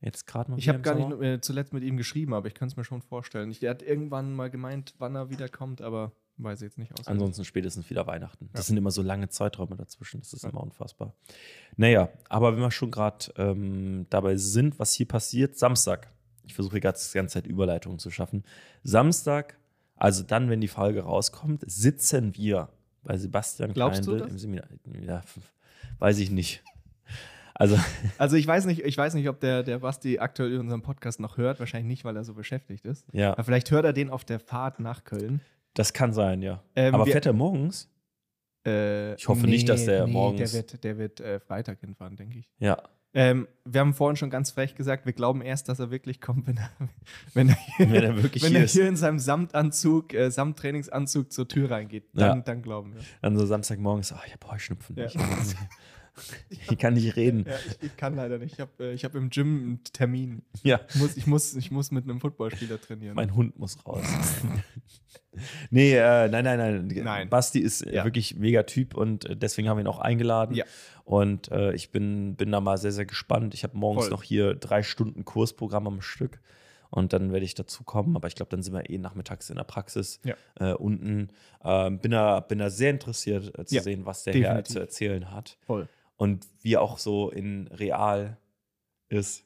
jetzt gerade mal Ich habe gar Sommer? nicht äh, zuletzt mit ihm geschrieben, aber ich kann es mir schon vorstellen. Ich, der hat irgendwann mal gemeint, wann er wiederkommt, aber weiß ich jetzt nicht aus. Ansonsten spätestens wieder Weihnachten. Das Ja. sind immer so lange Zeiträume dazwischen. Das ist Ja. immer unfassbar. Naja, aber wenn wir schon gerade ähm, dabei sind, was hier passiert, Samstag. Ich versuche die ganze Zeit Überleitungen zu schaffen. Samstag, also dann, wenn die Folge rauskommt, sitzen wir bei Sebastian Glaubst du Kleindl das? im Seminar. Ja, weiß ich nicht. Also, Also ich weiß nicht, ich weiß nicht, ob der, der Basti aktuell unseren Podcast noch hört. Wahrscheinlich nicht, weil er so beschäftigt ist. ja, Aber vielleicht hört er den auf der Fahrt nach Köln. das kann sein, ja. Ähm, aber fährt er morgens? Äh, Ich hoffe nicht, dass der morgens- Der wird, der wird äh, Freitag hinfahren, denke ich. Ja. Ähm, wir haben vorhin schon ganz frech gesagt, wir glauben erst, dass er wirklich kommt, wenn er, wenn er, hier, Wenn er wenn hier er hier in seinem Samtanzug, äh, Samttrainingsanzug zur Tür reingeht. Dann, Ja. dann glauben wir. Dann so Samstagmorgens, ah, ich habe Heuschnupfen. Ja. Ich, kann nicht reden. Ja, ich, ich kann leider nicht. Ich habe äh, ich hab im Gym einen Termin. Ja. Ich muss, ich muss, ich muss mit einem Footballspieler trainieren. Mein Hund muss raus. nee, äh, nein, nein, nein, Nein. Basti ist äh, Ja. wirklich mega Typ und äh, deswegen haben wir ihn auch eingeladen. Ja. Und äh, ich bin, bin da mal sehr, sehr gespannt. Ich habe morgens Voll. noch hier drei Stunden Kursprogramm am Stück. Und dann werde ich dazu kommen, aber ich glaube, dann sind wir eh nachmittags in der Praxis Ja. äh, unten. Ähm, bin, da, bin da sehr interessiert zu sehen, was der Herr definitiv. zu erzählen hat. Voll. Und wie auch so in real ist.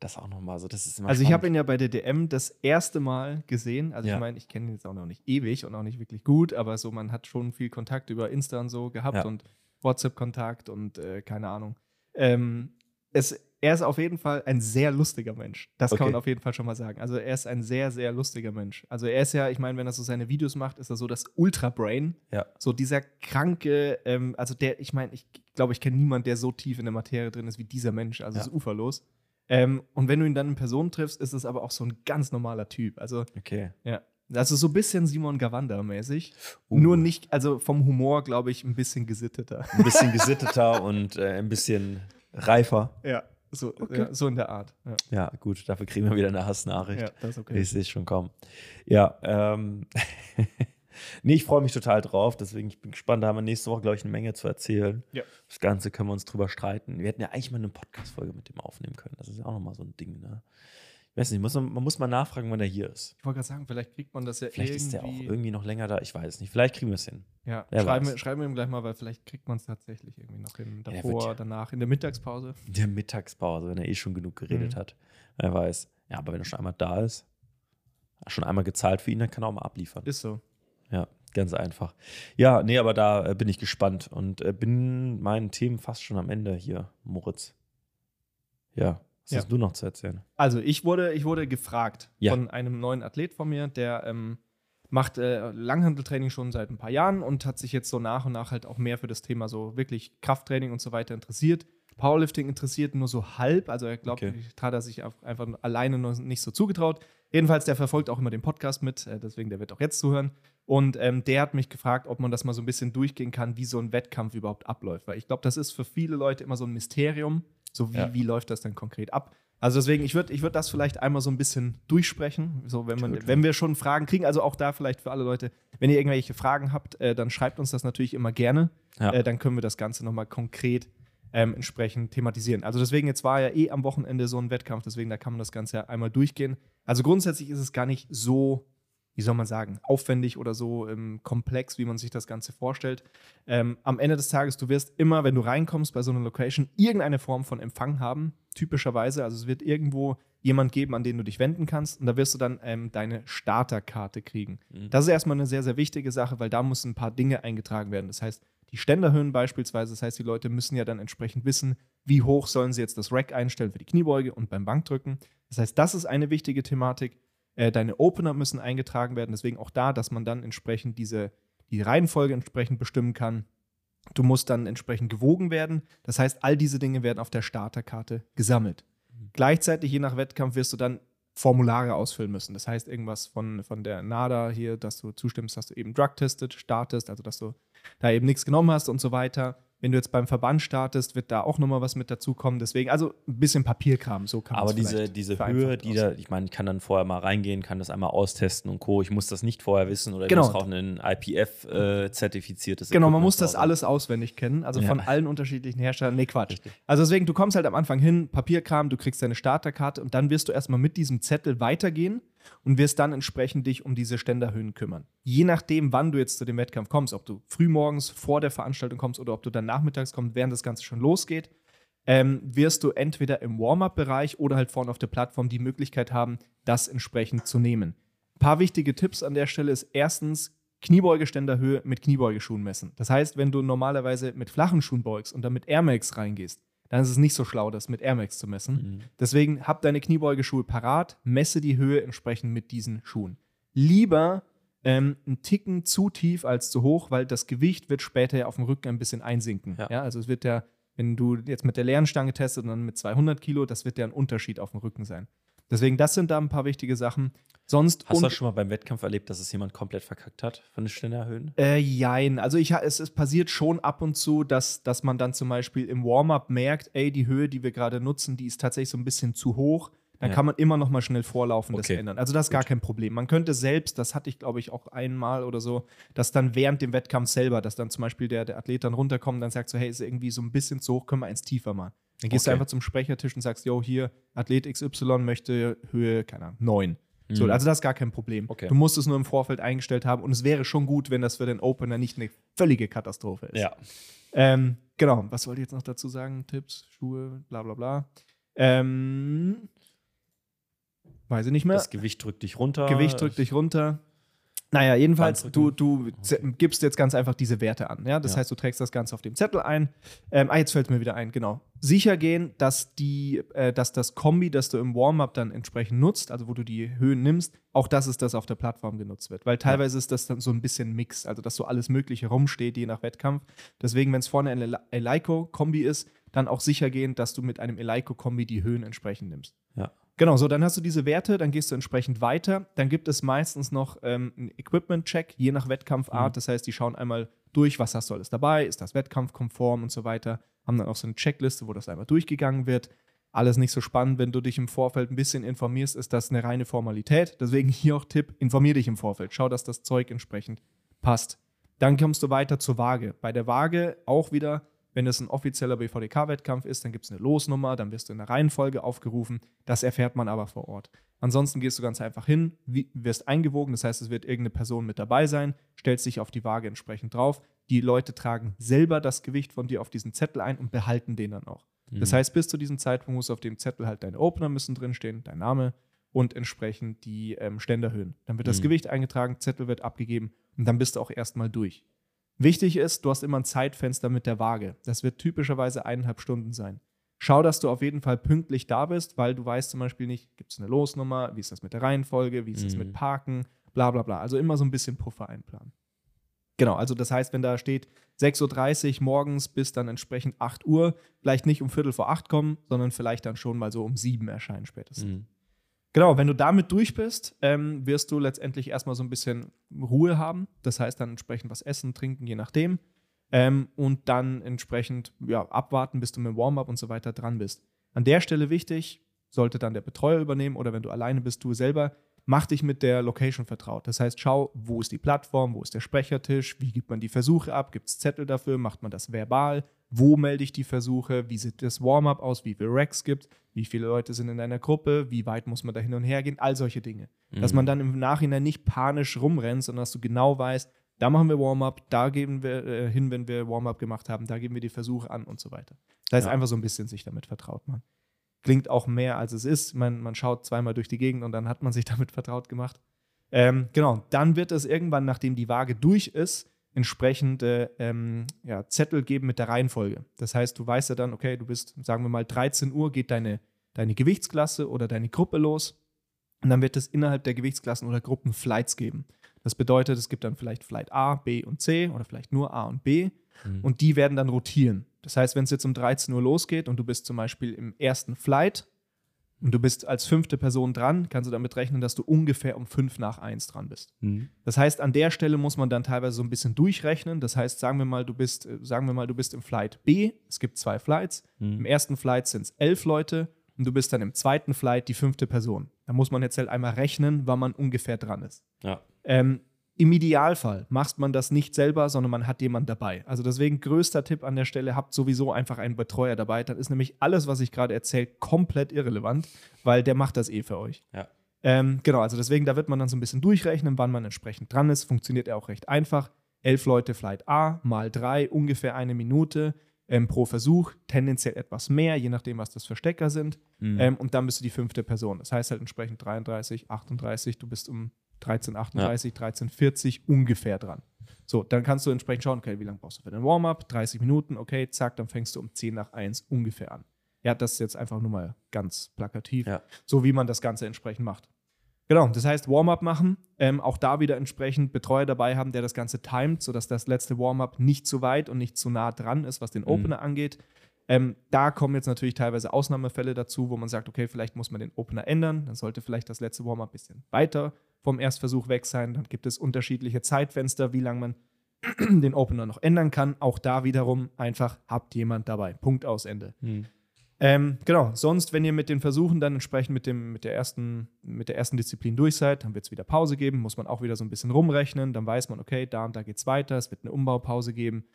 Das auch nochmal so. Das ist immer Also ich spannend. habe ihn ja bei der DM das erste Mal gesehen. Also Ja. ich meine, ich kenne ihn jetzt auch noch nicht ewig und auch nicht wirklich gut, aber so man hat schon viel Kontakt über Insta und so gehabt Ja. und WhatsApp-Kontakt und äh, keine Ahnung. Ähm, es, er ist auf jeden Fall ein sehr lustiger Mensch. Das Okay. kann man auf jeden Fall schon mal sagen. Also er ist ein sehr, sehr lustiger Mensch. Also er ist ja, ich meine, wenn er so seine Videos macht, ist er so das Ultra-Brain. Ja. So dieser kranke, ähm, also der, ich meine, ich glaube, ich kenne niemanden, der so tief in der Materie drin ist wie dieser Mensch. Also Ja. es ist uferlos. Ähm, und wenn du ihn dann in Person triffst, ist es aber auch so ein ganz normaler Typ. Also, Okay. ja. Also so ein bisschen Simon Gawanda-mäßig. Uh. Nur nicht, also vom Humor, glaube ich, ein bisschen gesitteter. ein bisschen gesitteter und äh, ein bisschen reifer. Ja, so, Okay. ja, so in der Art. Ja, Ja, gut, dafür kriegen wir wieder eine Hassnachricht. ja das ist okay. Ich sehe es schon kommen. Ja, ähm, nee, ich freue mich total drauf, deswegen ich bin gespannt. Da haben wir nächste Woche, glaube ich, eine Menge zu erzählen. Ja. Das Ganze können wir uns drüber streiten. Wir hätten ja eigentlich mal eine Podcast-Folge mit dem aufnehmen können. Das ist ja auch nochmal so ein Ding, ne? Weiß nicht, muss man, man muss mal nachfragen, wann er hier ist. Ich wollte gerade sagen, vielleicht kriegt man das ja Vielleicht irgendwie. ist der auch irgendwie noch länger da. Ich weiß es nicht. Vielleicht kriegen wir es hin. Ja, Wer schreiben weiß. wir, schreiben wir ihm gleich mal, weil vielleicht kriegt man es tatsächlich irgendwie noch hin. Davor, ja- danach, in der Mittagspause. In der Mittagspause, wenn er eh schon genug geredet Mhm. hat. Wer weiß. Ja, aber wenn er schon einmal da ist, schon einmal gezahlt für ihn, dann kann er auch mal abliefern. Ist so. Ja. Ganz einfach. Ja, nee, aber da äh, bin ich gespannt und äh, bin meinen Themen fast schon am Ende hier, Moritz. Ja, was Ja. hast du noch zu erzählen? Also ich wurde, ich wurde gefragt Ja. von einem neuen Athlet von mir, der ähm, macht äh, Langhandeltraining schon seit ein paar Jahren und hat sich jetzt so nach und nach halt auch mehr für das Thema so wirklich Krafttraining und so weiter interessiert. Powerlifting interessiert nur so halb, also er glaubt, Okay. hat er sich einfach alleine noch nicht so zugetraut. Jedenfalls, der verfolgt auch immer den Podcast mit, äh, deswegen der wird auch jetzt zuhören. Und ähm, der hat mich gefragt, ob man das mal so ein bisschen durchgehen kann, wie so ein Wettkampf überhaupt abläuft. Weil ich glaube, das ist für viele Leute immer so ein Mysterium. So wie, Ja. wie läuft das denn konkret ab? Also deswegen, ich würde ich würd das vielleicht einmal so ein bisschen durchsprechen. So, wenn, man, wenn wir schon Fragen kriegen, also auch da vielleicht für alle Leute, wenn ihr irgendwelche Fragen habt, äh, dann schreibt uns das natürlich immer gerne. Ja. Äh, dann können wir das Ganze nochmal konkret ähm, entsprechend thematisieren. Also deswegen, jetzt war ja eh am Wochenende so ein Wettkampf, deswegen da kann man das Ganze ja einmal durchgehen. Also grundsätzlich ist es gar nicht so, wie soll man sagen, aufwendig oder so ähm, komplex, wie man sich das Ganze vorstellt. Ähm, am Ende des Tages, du wirst immer, wenn du reinkommst bei so einer Location, irgendeine Form von Empfang haben, typischerweise. Also es wird irgendwo jemand geben, an den du dich wenden kannst und da wirst du dann ähm, deine Starterkarte kriegen. Mhm. Das ist erstmal eine sehr, sehr wichtige Sache, weil da müssen ein paar Dinge eingetragen werden. Das heißt, die Ständerhöhen beispielsweise, das heißt, die Leute müssen ja dann entsprechend wissen, wie hoch sollen sie jetzt das Rack einstellen für die Kniebeuge und beim Bankdrücken. Das heißt, das ist eine wichtige Thematik. Äh, deine Opener müssen eingetragen werden, deswegen auch da, dass man dann entsprechend diese, die Reihenfolge entsprechend bestimmen kann. Du musst dann entsprechend gewogen werden. Das heißt, all diese Dinge werden auf der Starterkarte gesammelt. Gleichzeitig, je nach Wettkampf, wirst du dann Formulare ausfüllen müssen. Das heißt, irgendwas von, von der NADA hier, dass du zustimmst, dass du eben drug-tested startest, also dass du da eben nichts genommen hast und so weiter. Wenn du jetzt beim Verband startest, wird da auch nochmal was mit dazukommen. Deswegen, also ein bisschen Papierkram, so kann man Aber es diese, diese Höhe, die da, ich meine, ich kann dann vorher mal reingehen, kann das einmal austesten und Co. Ich muss das nicht vorher wissen oder Genau. ich muss auch ein IPF-zertifiziertes Genau, man muss das alles auswendig kennen, also Ja. von allen unterschiedlichen Herstellern. Nee, Quatsch. Richtig. Also deswegen, du kommst halt am Anfang hin, Papierkram, du kriegst deine Starterkarte und dann wirst du erstmal mit diesem Zettel weitergehen und wirst dann entsprechend dich um diese Ständerhöhen kümmern. Je nachdem, wann du jetzt zu dem Wettkampf kommst, ob du frühmorgens vor der Veranstaltung kommst oder ob du dann nachmittags kommst, während das Ganze schon losgeht, ähm, wirst du entweder im Warm-up-Bereich oder halt vorne auf der Plattform die Möglichkeit haben, das entsprechend zu nehmen. Ein paar wichtige Tipps an der Stelle ist erstens Kniebeugeständerhöhe mit Kniebeugeschuhen messen. Das heißt, wenn du normalerweise mit flachen Schuhen beugst und dann mit Air Max reingehst, dann ist es nicht so schlau, das mit Air Max zu messen. Mhm. Deswegen hab deine Kniebeugeschuhe parat, messe die Höhe entsprechend mit diesen Schuhen. Lieber ähm, einen Ticken zu tief als zu hoch, weil das Gewicht wird später ja auf dem Rücken ein bisschen einsinken. Ja. Ja. also es wird ja, wenn du jetzt mit der leeren Stange testest und dann mit 200 Kilo, das wird ja ein Unterschied auf dem Rücken sein. Deswegen, das sind da ein paar wichtige Sachen. Sonst Hast du das schon mal beim Wettkampf erlebt, dass es jemand komplett verkackt hat von den Ständerhöhen? Äh, jein. Also ich, es, es passiert schon ab und zu, dass, dass man dann zum Beispiel im Warm-up merkt, ey, die Höhe, die wir gerade nutzen, die ist tatsächlich so ein bisschen zu hoch. Dann Ja. kann man immer noch mal schnell vorlaufen, das Okay. ändern. Also das ist gar kein Problem. Man könnte selbst, das hatte ich glaube ich auch einmal oder so, dass dann während dem Wettkampf selber, dass dann zum Beispiel der, der Athlet dann runterkommt und dann sagt so, hey, ist irgendwie so ein bisschen zu hoch, können wir eins tiefer machen. Dann gehst du Okay. einfach zum Sprechertisch und sagst, yo, hier, Athlet XY möchte Höhe, keine Ahnung, 9. So, Mhm. also das ist gar kein Problem. Okay. Du musst es nur im Vorfeld eingestellt haben und es wäre schon gut, wenn das für den Opener nicht eine völlige Katastrophe ist. Ja. Ähm, genau, was wollte ich jetzt noch dazu sagen? Tipps, Schuhe, bla bla bla. Ähm, weiß ich nicht mehr. Das Gewicht drückt dich runter. Gewicht drückt dich runter. Naja, jedenfalls, du, du gibst jetzt ganz einfach diese Werte an. Ja? Das Ja. heißt, du trägst das Ganze auf dem Zettel ein. Ähm, ah, jetzt fällt mir wieder ein, genau. Sicher gehen, dass, die, äh, dass das Kombi, das du im Warm-up dann entsprechend nutzt, also wo du die Höhen nimmst, auch das ist, das auf der Plattform genutzt wird. Weil teilweise ist das dann so ein bisschen Mix, also dass so alles Mögliche rumsteht, je nach Wettkampf. Deswegen, wenn es vorne ein Ele- Eleiko-Kombi ist, dann auch sicher gehen, dass du mit einem Eleiko-Kombi die Höhen entsprechend nimmst. Ja. Genau, so, dann hast du diese Werte, dann gehst du entsprechend weiter. Dann gibt es meistens noch ähm, einen Equipment-Check, je nach Wettkampfart. Mhm. Das heißt, die schauen einmal durch, was hast du alles dabei, ist das wettkampfkonform und so weiter. Haben dann auch so eine Checkliste, wo das einmal durchgegangen wird. Alles nicht so spannend, wenn du dich im Vorfeld ein bisschen informierst, ist das eine reine Formalität. Deswegen hier auch Tipp, informier dich im Vorfeld. Schau, dass das Zeug entsprechend passt. Dann kommst du weiter zur Waage. Bei der Waage auch wieder, wenn es ein offizieller BVDK-Wettkampf ist, dann gibt es eine Losnummer, dann wirst du in der Reihenfolge aufgerufen. Das erfährt man aber vor Ort. Ansonsten gehst du ganz einfach hin, wirst eingewogen, das heißt, es wird irgendeine Person mit dabei sein, stellst dich auf die Waage entsprechend drauf. Die Leute tragen selber das Gewicht von dir auf diesen Zettel ein und behalten den dann auch. Das heißt, bis zu diesem Zeitpunkt muss auf dem Zettel halt deine Opener müssen drinstehen, dein Name und entsprechend die ähm, Ständerhöhen. Dann wird das Mhm. Gewicht eingetragen, Zettel wird abgegeben und dann bist du auch erstmal durch. Wichtig ist, du hast immer ein Zeitfenster mit der Waage. Das wird typischerweise eineinhalb Stunden sein. Schau, dass du auf jeden Fall pünktlich da bist, weil du weißt zum Beispiel nicht, gibt es eine Losnummer, wie ist das mit der Reihenfolge, wie ist das Mhm. mit Parken, bla bla bla. Also immer so ein bisschen Puffer einplanen. Genau, also das heißt, wenn da steht 6.30 Uhr morgens bis dann entsprechend 8 Uhr, vielleicht nicht um Viertel vor 8 kommen, sondern vielleicht dann schon mal so um 7 erscheinen spätestens. Mhm. Genau, wenn du damit durch bist, ähm, wirst du letztendlich erstmal so ein bisschen Ruhe haben. Das heißt dann entsprechend was essen, trinken, je nachdem. Ähm, und dann entsprechend ja, abwarten, bis du mit dem Warm-up und so weiter dran bist. An der Stelle wichtig, sollte dann der Betreuer übernehmen oder wenn du alleine bist, du selber, mach dich mit der Location vertraut. Das heißt, schau, wo ist die Plattform, wo ist der Sprechertisch, wie gibt man die Versuche ab, gibt es Zettel dafür, macht man das verbal, wo melde ich die Versuche, wie sieht das Warm-up aus, wie viele Racks gibt, wie viele Leute sind in einer Gruppe, wie weit muss man da hin und her gehen, all solche Dinge. Dass Mhm. man dann im Nachhinein nicht panisch rumrennt, sondern dass du genau weißt, da machen wir Warm-up, da geben wir äh, hin, wenn wir Warm-up gemacht haben, da geben wir die Versuche an und so weiter. Heißt, Ja. einfach so ein bisschen sich damit vertraut man. Klingt auch mehr, als es ist. Man, man schaut zweimal durch die Gegend und dann hat man sich damit vertraut gemacht. Ähm, genau, dann wird es irgendwann, nachdem die Waage durch ist, entsprechende ähm, ja, Zettel geben mit der Reihenfolge. Das heißt, du weißt ja dann, okay, du bist, sagen wir mal, 13 Uhr geht deine, deine Gewichtsklasse oder deine Gruppe los. Und dann wird es innerhalb der Gewichtsklassen oder Gruppen Flights geben. Das bedeutet, es gibt dann vielleicht Flight A, B und C oder vielleicht nur A und B. Mhm. Und die werden dann rotieren. Das heißt, wenn es jetzt um 13 Uhr losgeht und du bist zum Beispiel im ersten Flight und du bist als fünfte Person dran, kannst du damit rechnen, dass du ungefähr um 5 nach 1 dran bist. Mhm. Das heißt, an der Stelle muss man dann teilweise so ein bisschen durchrechnen. Das heißt, sagen wir mal, du bist, äh, sagen wir mal, du bist im Flight B. Es gibt zwei Flights. Mhm. Im ersten Flight sind es elf Leute und du bist dann im zweiten Flight die fünfte Person. Da muss man jetzt halt einmal rechnen, wann man ungefähr dran ist. Ja. Ähm, Im Idealfall macht man das nicht selber, sondern man hat jemanden dabei. Also deswegen größter Tipp an der Stelle, habt sowieso einfach einen Betreuer dabei. Dann ist nämlich alles, was ich gerade erzähle, komplett irrelevant, weil der macht das eh für euch. Ja. Ähm, genau, also deswegen, da wird man dann so ein bisschen durchrechnen, wann man entsprechend dran ist. Funktioniert er auch recht einfach. Elf Leute Flight A mal drei, ungefähr eine Minute ähm, pro Versuch, tendenziell etwas mehr, je nachdem, was das für Stecker sind. Mhm. Ähm, und dann bist du die fünfte Person. Das heißt halt entsprechend 33, 38, du bist um 1338, 1340 ungefähr dran. So, dann kannst du entsprechend schauen, okay, wie lange brauchst du für den Warm-up? 30 Minuten, okay, zack, dann fängst du um 10 nach 1 ungefähr an. Ja, das ist jetzt einfach nur mal ganz plakativ, Ja. so wie man das Ganze entsprechend macht. Genau, das heißt Warm-up machen, ähm, auch da wieder entsprechend Betreuer dabei haben, der das Ganze timet, sodass das letzte Warm-up nicht zu weit und nicht zu nah dran ist, was den Mhm. Opener angeht. Ähm, da kommen jetzt natürlich teilweise Ausnahmefälle dazu, wo man sagt, okay, vielleicht muss man den Opener ändern, dann sollte vielleicht das letzte Warm-up ein bisschen weiter vom Erstversuch weg sein. Dann gibt es unterschiedliche Zeitfenster, wie lange man den Opener noch ändern kann. Auch da wiederum einfach habt jemand dabei. Punkt aus Ende. Mhm. Ähm, genau, sonst, wenn ihr mit den Versuchen dann entsprechend mit, dem, mit, der, ersten, mit der ersten Disziplin durch seid, dann wird es wieder Pause geben, muss man auch wieder so ein bisschen rumrechnen, dann weiß man, okay, da und da geht es weiter, es wird eine Umbaupause geben.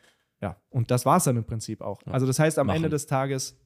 Ja, und das war es dann im Prinzip auch. Ja. Also das heißt, am Machen. Ende des Tages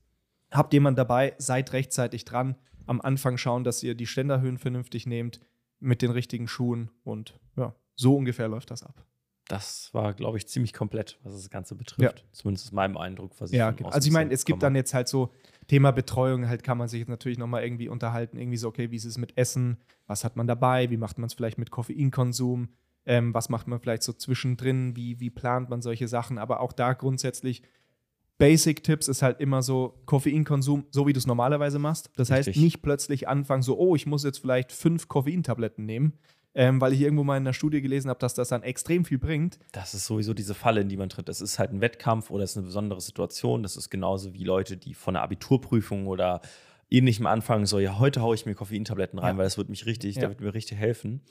habt jemand dabei, seid rechtzeitig dran, am Anfang schauen, dass ihr die Ständerhöhen vernünftig nehmt, mit den richtigen Schuhen und ja, so ungefähr läuft das ab. Das war, glaube ich, ziemlich komplett, was das Ganze betrifft. Zumindest ist meinem Eindruck, was ich Ja, genau. also ich meine, es gibt dann jetzt halt so Thema Betreuung, halt kann man sich jetzt natürlich nochmal irgendwie unterhalten, irgendwie so, okay, wie ist es mit Essen, was hat man dabei, wie macht man es vielleicht mit Koffeinkonsum, ähm, was macht man vielleicht so zwischendrin, wie, wie plant man solche Sachen, aber auch da grundsätzlich Basic-Tipps ist halt immer so Koffeinkonsum, so wie du es normalerweise machst. Das heißt, Richtig. nicht plötzlich anfangen, so, oh, ich muss jetzt vielleicht fünf Koffeintabletten nehmen, ähm, weil ich irgendwo mal in einer Studie gelesen habe, dass das dann extrem viel bringt. Das ist sowieso diese Falle, in die man tritt. Es ist halt ein Wettkampf oder es ist eine besondere Situation. Das ist genauso wie Leute, die von einer Abiturprüfung oder ähnlichem anfangen, so, ja, heute haue ich mir Koffeintabletten rein, Ja. weil das wird mich richtig, Ja. der wird mir richtig helfen.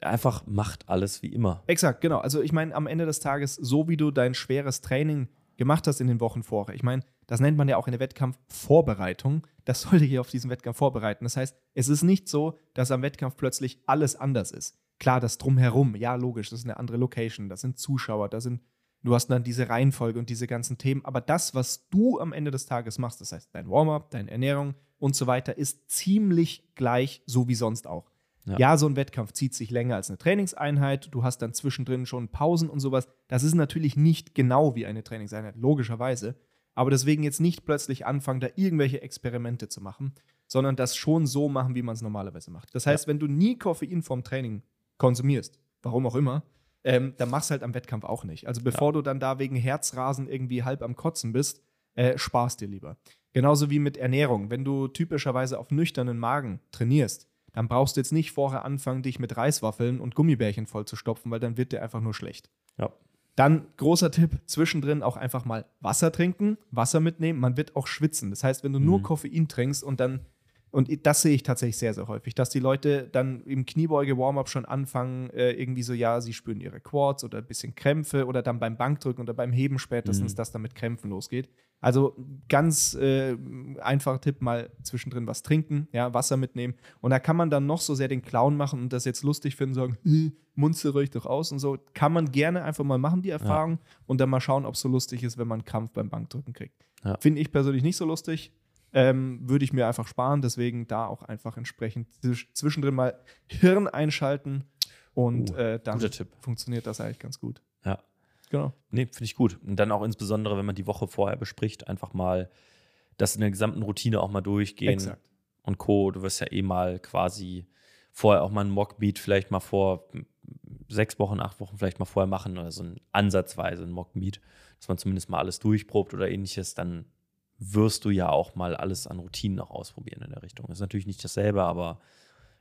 Einfach macht alles wie immer. Exakt, genau. Also ich meine, am Ende des Tages, so wie du dein schweres Training gemacht hast in den Wochen vorher, ich meine, das nennt man ja auch in der Wettkampfvorbereitung, das sollte dich auf diesen Wettkampf vorbereiten. Das heißt, es ist nicht so, dass am Wettkampf plötzlich alles anders ist. Klar, das drumherum, ja, logisch, das ist eine andere Location, das sind Zuschauer, da sind, du hast dann diese Reihenfolge und diese ganzen Themen, aber das, was du am Ende des Tages machst, das heißt dein Warm-up, deine Ernährung und so weiter, ist ziemlich gleich, so wie sonst auch. Ja. Ja. so ein Wettkampf zieht sich länger als eine Trainingseinheit. Du hast dann zwischendrin schon Pausen und sowas. Das ist natürlich nicht genau wie eine Trainingseinheit, logischerweise. Aber deswegen jetzt nicht plötzlich anfangen, da irgendwelche Experimente zu machen, sondern das schon so machen, wie man es normalerweise macht. Das heißt, ja. wenn du nie Koffein vorm Training konsumierst, warum auch immer, ähm, dann machst du halt am Wettkampf auch nicht. Also bevor ja. du dann da wegen Herzrasen irgendwie halb am Kotzen bist, äh, sparst dir lieber. Genauso wie mit Ernährung. Wenn du typischerweise auf nüchternen Magen trainierst, dann brauchst du jetzt nicht vorher anfangen, dich mit Reiswaffeln und Gummibärchen vollzustopfen, weil dann wird dir einfach nur schlecht. Ja. Dann großer Tipp, zwischendrin auch einfach mal Wasser trinken, Wasser mitnehmen. Man wird auch schwitzen. Das heißt, wenn du nur mhm. Koffein trinkst und dann und das sehe ich tatsächlich sehr, sehr häufig, dass die Leute dann im Kniebeuge-Warm-up schon anfangen, äh, irgendwie so, ja, sie spüren ihre Quads oder ein bisschen Krämpfe oder dann beim Bankdrücken oder beim Heben spätestens, mhm. dass dann mit Krämpfen losgeht. Also ganz äh, einfacher Tipp, mal zwischendrin was trinken, ja, Wasser mitnehmen. Und da kann man dann noch so sehr den Clown machen und das jetzt lustig finden, sagen, hm, Munze riecht doch aus und so. Kann man gerne einfach mal machen, die Erfahrung, ja. und dann mal schauen, ob es so lustig ist, wenn man Krampf beim Bankdrücken kriegt. Ja. Finde ich persönlich nicht so lustig ähm, würde ich mir einfach sparen. Deswegen da auch einfach entsprechend zwischendrin mal Hirn einschalten und uh, äh, dann funktioniert das eigentlich ganz gut. Genau. Nee, finde ich gut. Und dann auch insbesondere, wenn man die Woche vorher bespricht, einfach mal das in der gesamten Routine auch mal durchgehen. Exakt. Und Co. Du wirst ja eh mal quasi vorher auch mal einen Mockbeat vielleicht mal vor sechs Wochen, acht Wochen vielleicht mal vorher machen oder so ein ansatzweise ein Mockbeat, dass man zumindest mal alles durchprobt oder ähnliches, dann wirst du ja auch mal alles an Routinen noch ausprobieren in der Richtung. Das ist natürlich nicht dasselbe, aber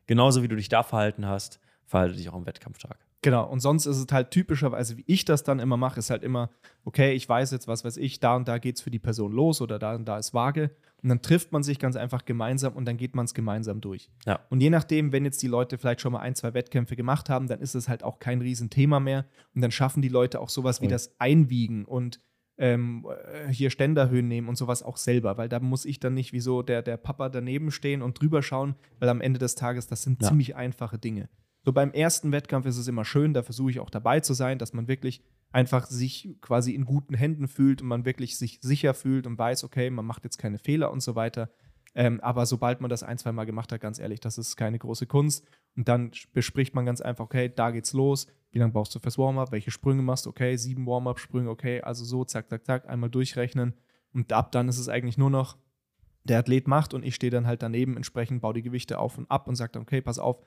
genauso wie du dich da verhalten hast, verhalte dich auch am Wettkampftag. Genau, und sonst ist es halt typischerweise, wie ich das dann immer mache, ist halt immer, okay, ich weiß jetzt, was weiß ich, da und da geht es für die Person los oder da und da ist vage. Und dann trifft man sich ganz einfach gemeinsam und dann geht man es gemeinsam durch. Ja. Und je nachdem, wenn jetzt die Leute vielleicht schon mal ein, zwei Wettkämpfe gemacht haben, dann ist es halt auch kein Riesenthema mehr. Und dann schaffen die Leute auch sowas wie das Einwiegen und ähm, äh, hier Ständerhöhen nehmen und sowas auch selber, weil da muss ich dann nicht wie so der, der Papa daneben stehen und drüber schauen, weil am Ende des Tages, das sind ja. ziemlich einfache Dinge. So beim ersten Wettkampf ist es immer schön, da versuche ich auch dabei zu sein, dass man wirklich einfach sich quasi in guten Händen fühlt und man wirklich sich sicher fühlt und weiß, okay, man macht jetzt keine Fehler und so weiter. Ähm, aber sobald man das ein, zwei Mal gemacht hat, ganz ehrlich, das ist keine große Kunst. Und dann bespricht man ganz einfach, okay, da geht's los. Wie lange brauchst du fürs Warm-up? Welche Sprünge machst du? Okay, sieben Warm-up-Sprünge, okay, also so, zack, zack, zack, einmal durchrechnen. Und ab dann ist es eigentlich nur noch, der Athlet macht und ich stehe dann halt daneben, entsprechend baue die Gewichte auf und ab und sage dann, okay, pass auf,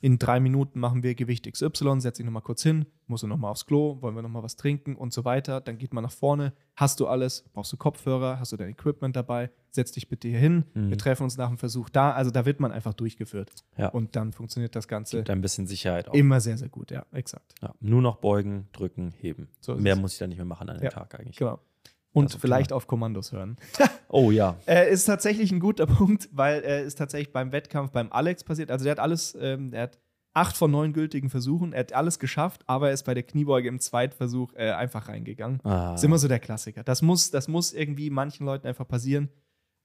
in drei Minuten machen wir Gewicht XY, setze ich nochmal kurz hin, musst du nochmal aufs Klo, wollen wir nochmal was trinken und so weiter. Dann geht man nach vorne. Hast du alles? Brauchst du Kopfhörer? Hast du dein Equipment dabei? Setz dich bitte hier hin. Mhm. Wir treffen uns nach dem Versuch da. Also da wird man einfach durchgeführt. Ja. Und dann funktioniert das Ganze. Gibt ein bisschen Sicherheit auch. Immer sehr, sehr gut, ja, exakt. Ja, nur noch beugen, drücken, heben. So Mehr muss ich dann nicht mehr machen an dem ja, Tag eigentlich. Genau. Und also vielleicht auf Kommandos hören. oh ja. äh, ist tatsächlich ein guter Punkt, weil er äh, ist tatsächlich beim Wettkampf beim Alex passiert. Also der hat alles, ähm, der hat acht von neun gültigen Versuchen. Er hat alles geschafft, aber er ist bei der Kniebeuge im Zweitversuch äh, einfach reingegangen. Ah. Ist immer so der Klassiker. Das muss, das muss irgendwie manchen Leuten einfach passieren.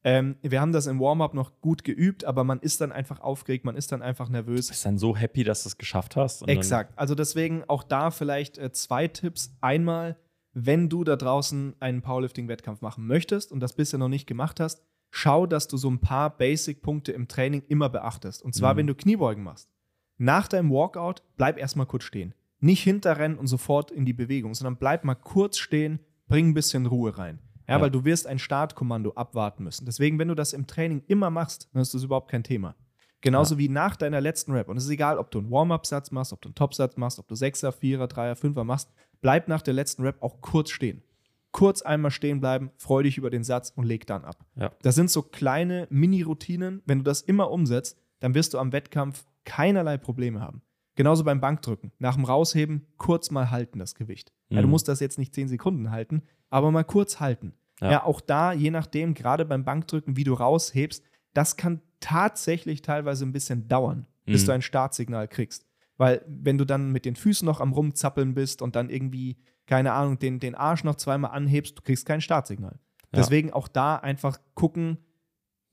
Ähm, wir haben das im Warm-up noch gut geübt, aber man ist dann einfach aufgeregt, man ist dann einfach nervös. Du bist dann so happy, dass du es geschafft hast. Exakt. Also deswegen auch da vielleicht äh, zwei Tipps. Einmal, wenn du da draußen einen Powerlifting-Wettkampf machen möchtest und das bisher noch nicht gemacht hast, schau, dass du so ein paar Basic-Punkte im Training immer beachtest. Und zwar, mhm. wenn du Kniebeugen machst. Nach deinem Walkout bleib erstmal kurz stehen. Nicht hinterrennen und sofort in die Bewegung, sondern bleib mal kurz stehen, bring ein bisschen Ruhe rein. Ja, ja. weil du wirst ein Startkommando abwarten müssen. Deswegen, wenn du das im Training immer machst, dann ist das überhaupt kein Thema. Genauso ja. wie nach deiner letzten Rap. Und es ist egal, ob du einen Warm-Up-Satz machst, ob du einen Top-Satz machst, ob du Sechser, Vierer, Dreier, Fünfer machst, bleib nach der letzten Rap auch kurz stehen. Kurz einmal stehen bleiben, freu dich über den Satz und leg dann ab. Ja. Das sind so kleine Mini-Routinen. Wenn du das immer umsetzt, dann wirst du am Wettkampf keinerlei Probleme haben. Genauso beim Bankdrücken. Nach dem Rausheben kurz mal halten das Gewicht. Mhm. Ja, du mhm. musst das jetzt nicht zehn Sekunden halten, aber mal kurz halten. Ja. ja, auch da, je nachdem, gerade beim Bankdrücken, wie du raushebst, das kann tatsächlich teilweise ein bisschen dauern, bis mhm. du ein Startsignal kriegst. Weil wenn du dann mit den Füßen noch am Rumzappeln bist und dann irgendwie, keine Ahnung, den, den Arsch noch zweimal anhebst, du kriegst kein Startsignal. Ja. Deswegen auch da einfach gucken,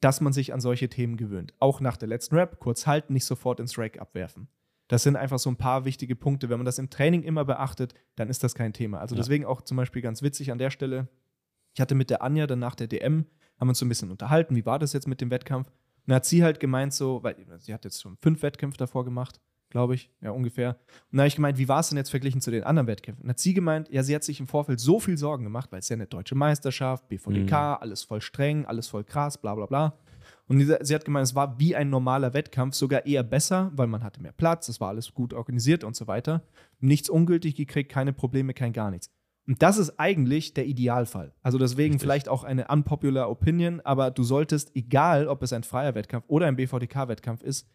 dass man sich an solche Themen gewöhnt. Auch nach der letzten Rap, kurz halten, nicht sofort ins Rack abwerfen. Das sind einfach so ein paar wichtige Punkte. Wenn man das im Training immer beachtet, dann ist das kein Thema. Also ja. deswegen auch zum Beispiel ganz witzig an der Stelle. Ich hatte mit der Anja dann nach der DM, haben uns so ein bisschen unterhalten, wie war das jetzt mit dem Wettkampf? Und dann hat sie halt gemeint so, weil sie hat jetzt schon fünf Wettkämpfe davor gemacht, glaube ich, ja ungefähr. Und da habe ich gemeint, wie war es denn jetzt verglichen zu den anderen Wettkämpfen? Und hat sie gemeint, ja, sie hat sich im Vorfeld so viel Sorgen gemacht, weil es ja eine deutsche Meisterschaft, BVDK, mhm. alles voll streng, alles voll krass, bla bla bla. Und sie hat gemeint, es war wie ein normaler Wettkampf, sogar eher besser, weil man hatte mehr Platz, es war alles gut organisiert und so weiter. Nichts ungültig gekriegt, keine Probleme, kein gar nichts. Und das ist eigentlich der Idealfall. Also deswegen Richtig. vielleicht auch eine unpopular Opinion, aber du solltest, egal ob es ein freier Wettkampf oder ein BVDK-Wettkampf ist,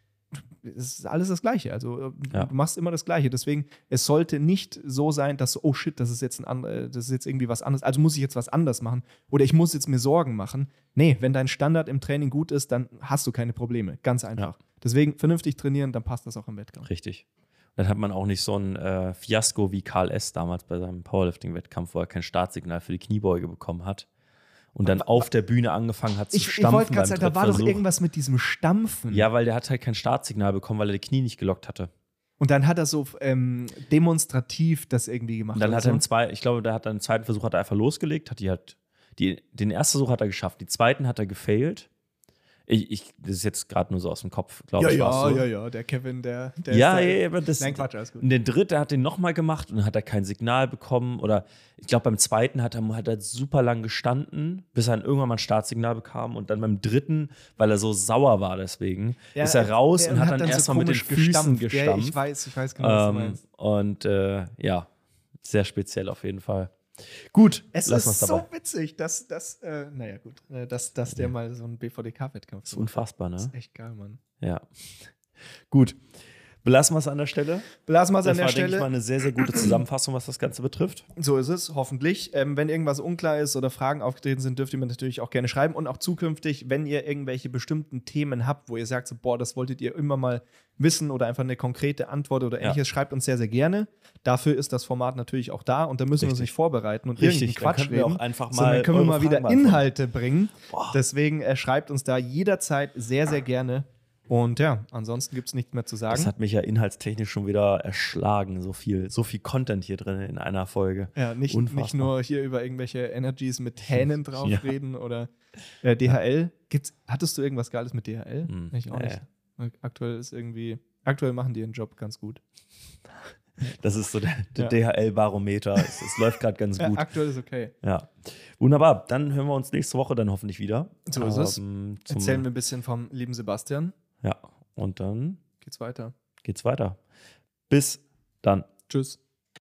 es ist alles das Gleiche. Also äh, ja. du machst immer das Gleiche. Deswegen, es sollte nicht so sein, dass, oh shit, das ist jetzt ein äh, das ist jetzt irgendwie was anderes. Also muss ich jetzt was anders machen oder ich muss jetzt mir Sorgen machen. Nee, wenn dein Standard im Training gut ist, dann hast du keine Probleme. Ganz einfach. Ja. Deswegen vernünftig trainieren, dann passt das auch im Wettkampf. Richtig. Dann hat man auch nicht so ein äh, Fiasko wie Karl S. damals bei seinem Powerlifting-Wettkampf, wo er kein Startsignal für die Kniebeuge bekommen hat und dann auf der Bühne angefangen hat zu ich, stampfen. Ich wollte gerade sagen, da war doch irgendwas mit diesem Stampfen. Ja, weil der hat halt kein Startsignal bekommen, weil er die Knie nicht gelockt hatte. Und dann hat er so ähm, demonstrativ das irgendwie gemacht. Und dann hat so. er im zweiten, ich glaube, der hat dann im zweiten Versuch hat er einfach losgelegt, hat die halt, die, den ersten Versuch hat er geschafft, die zweiten hat er gefailt ich, ich, das ist jetzt gerade nur so aus dem Kopf, glaube ja, ich. Ja, so. ja, ja, der Kevin, der. der ja, ja, aber das. Nein, Quatsch, alles gut. Und der dritte hat den nochmal gemacht und dann hat er kein Signal bekommen. Oder ich glaube, beim zweiten hat er, hat er super lang gestanden, bis er dann irgendwann mal ein Startsignal bekam. Und dann beim dritten, weil er so sauer war deswegen, ja, ist er raus und hat, hat dann, erstmal so mit den Füßen gestampft. gestampft. Ja, ich weiß, ich weiß genau, was du ähm, meinst. Und äh, ja, sehr speziell auf jeden Fall. Gut, es ist so witzig, dass, dass äh, naja, gut, äh, dass, dass der mal so einen BVDK-Wettkampf ist. Unfassbar, ne? Das ist echt geil, Mann. Ja. Gut. Belassen wir es an der Stelle. Belassen wir es an der war, Stelle. Das war, mal, eine sehr, sehr gute Zusammenfassung, was das Ganze betrifft. So ist es, hoffentlich. Ähm, wenn irgendwas unklar ist oder Fragen aufgetreten sind, dürft ihr mir natürlich auch gerne schreiben. Und auch zukünftig, wenn ihr irgendwelche bestimmten Themen habt, wo ihr sagt, so, boah, das wolltet ihr immer mal wissen oder einfach eine konkrete Antwort oder ähnliches, ja. schreibt uns sehr, sehr gerne. Dafür ist das Format natürlich auch da und da müssen Richtig. wir uns nicht vorbereiten und Richtig, irgendeinen Quatsch reden. Auch einfach mal dann können wir mal wieder Inhalte bringen. Boah. Deswegen äh, schreibt uns da jederzeit sehr, sehr gerne. Und ja, ansonsten gibt es nichts mehr zu sagen. Das hat mich ja inhaltstechnisch schon wieder erschlagen. So viel, so viel Content hier drin in einer Folge. Ja, nicht, nicht nur hier über irgendwelche Energies mit Hähnen drauf ja. reden oder äh, DHL. Gibt's, hattest du irgendwas Geiles mit DHL? Hm. Ich auch nicht. Aktuell ist irgendwie, aktuell machen die ihren Job ganz gut. Das ist so der, der ja. DHL-Barometer. es, es, läuft gerade ganz gut. Ja, aktuell ist okay. Ja. Wunderbar. Dann hören wir uns nächste Woche dann hoffentlich wieder. So ist es. Ähm, Erzählen wir ein bisschen vom lieben Sebastian. Ja, und dann geht's weiter. Geht's weiter. Bis dann. Tschüss.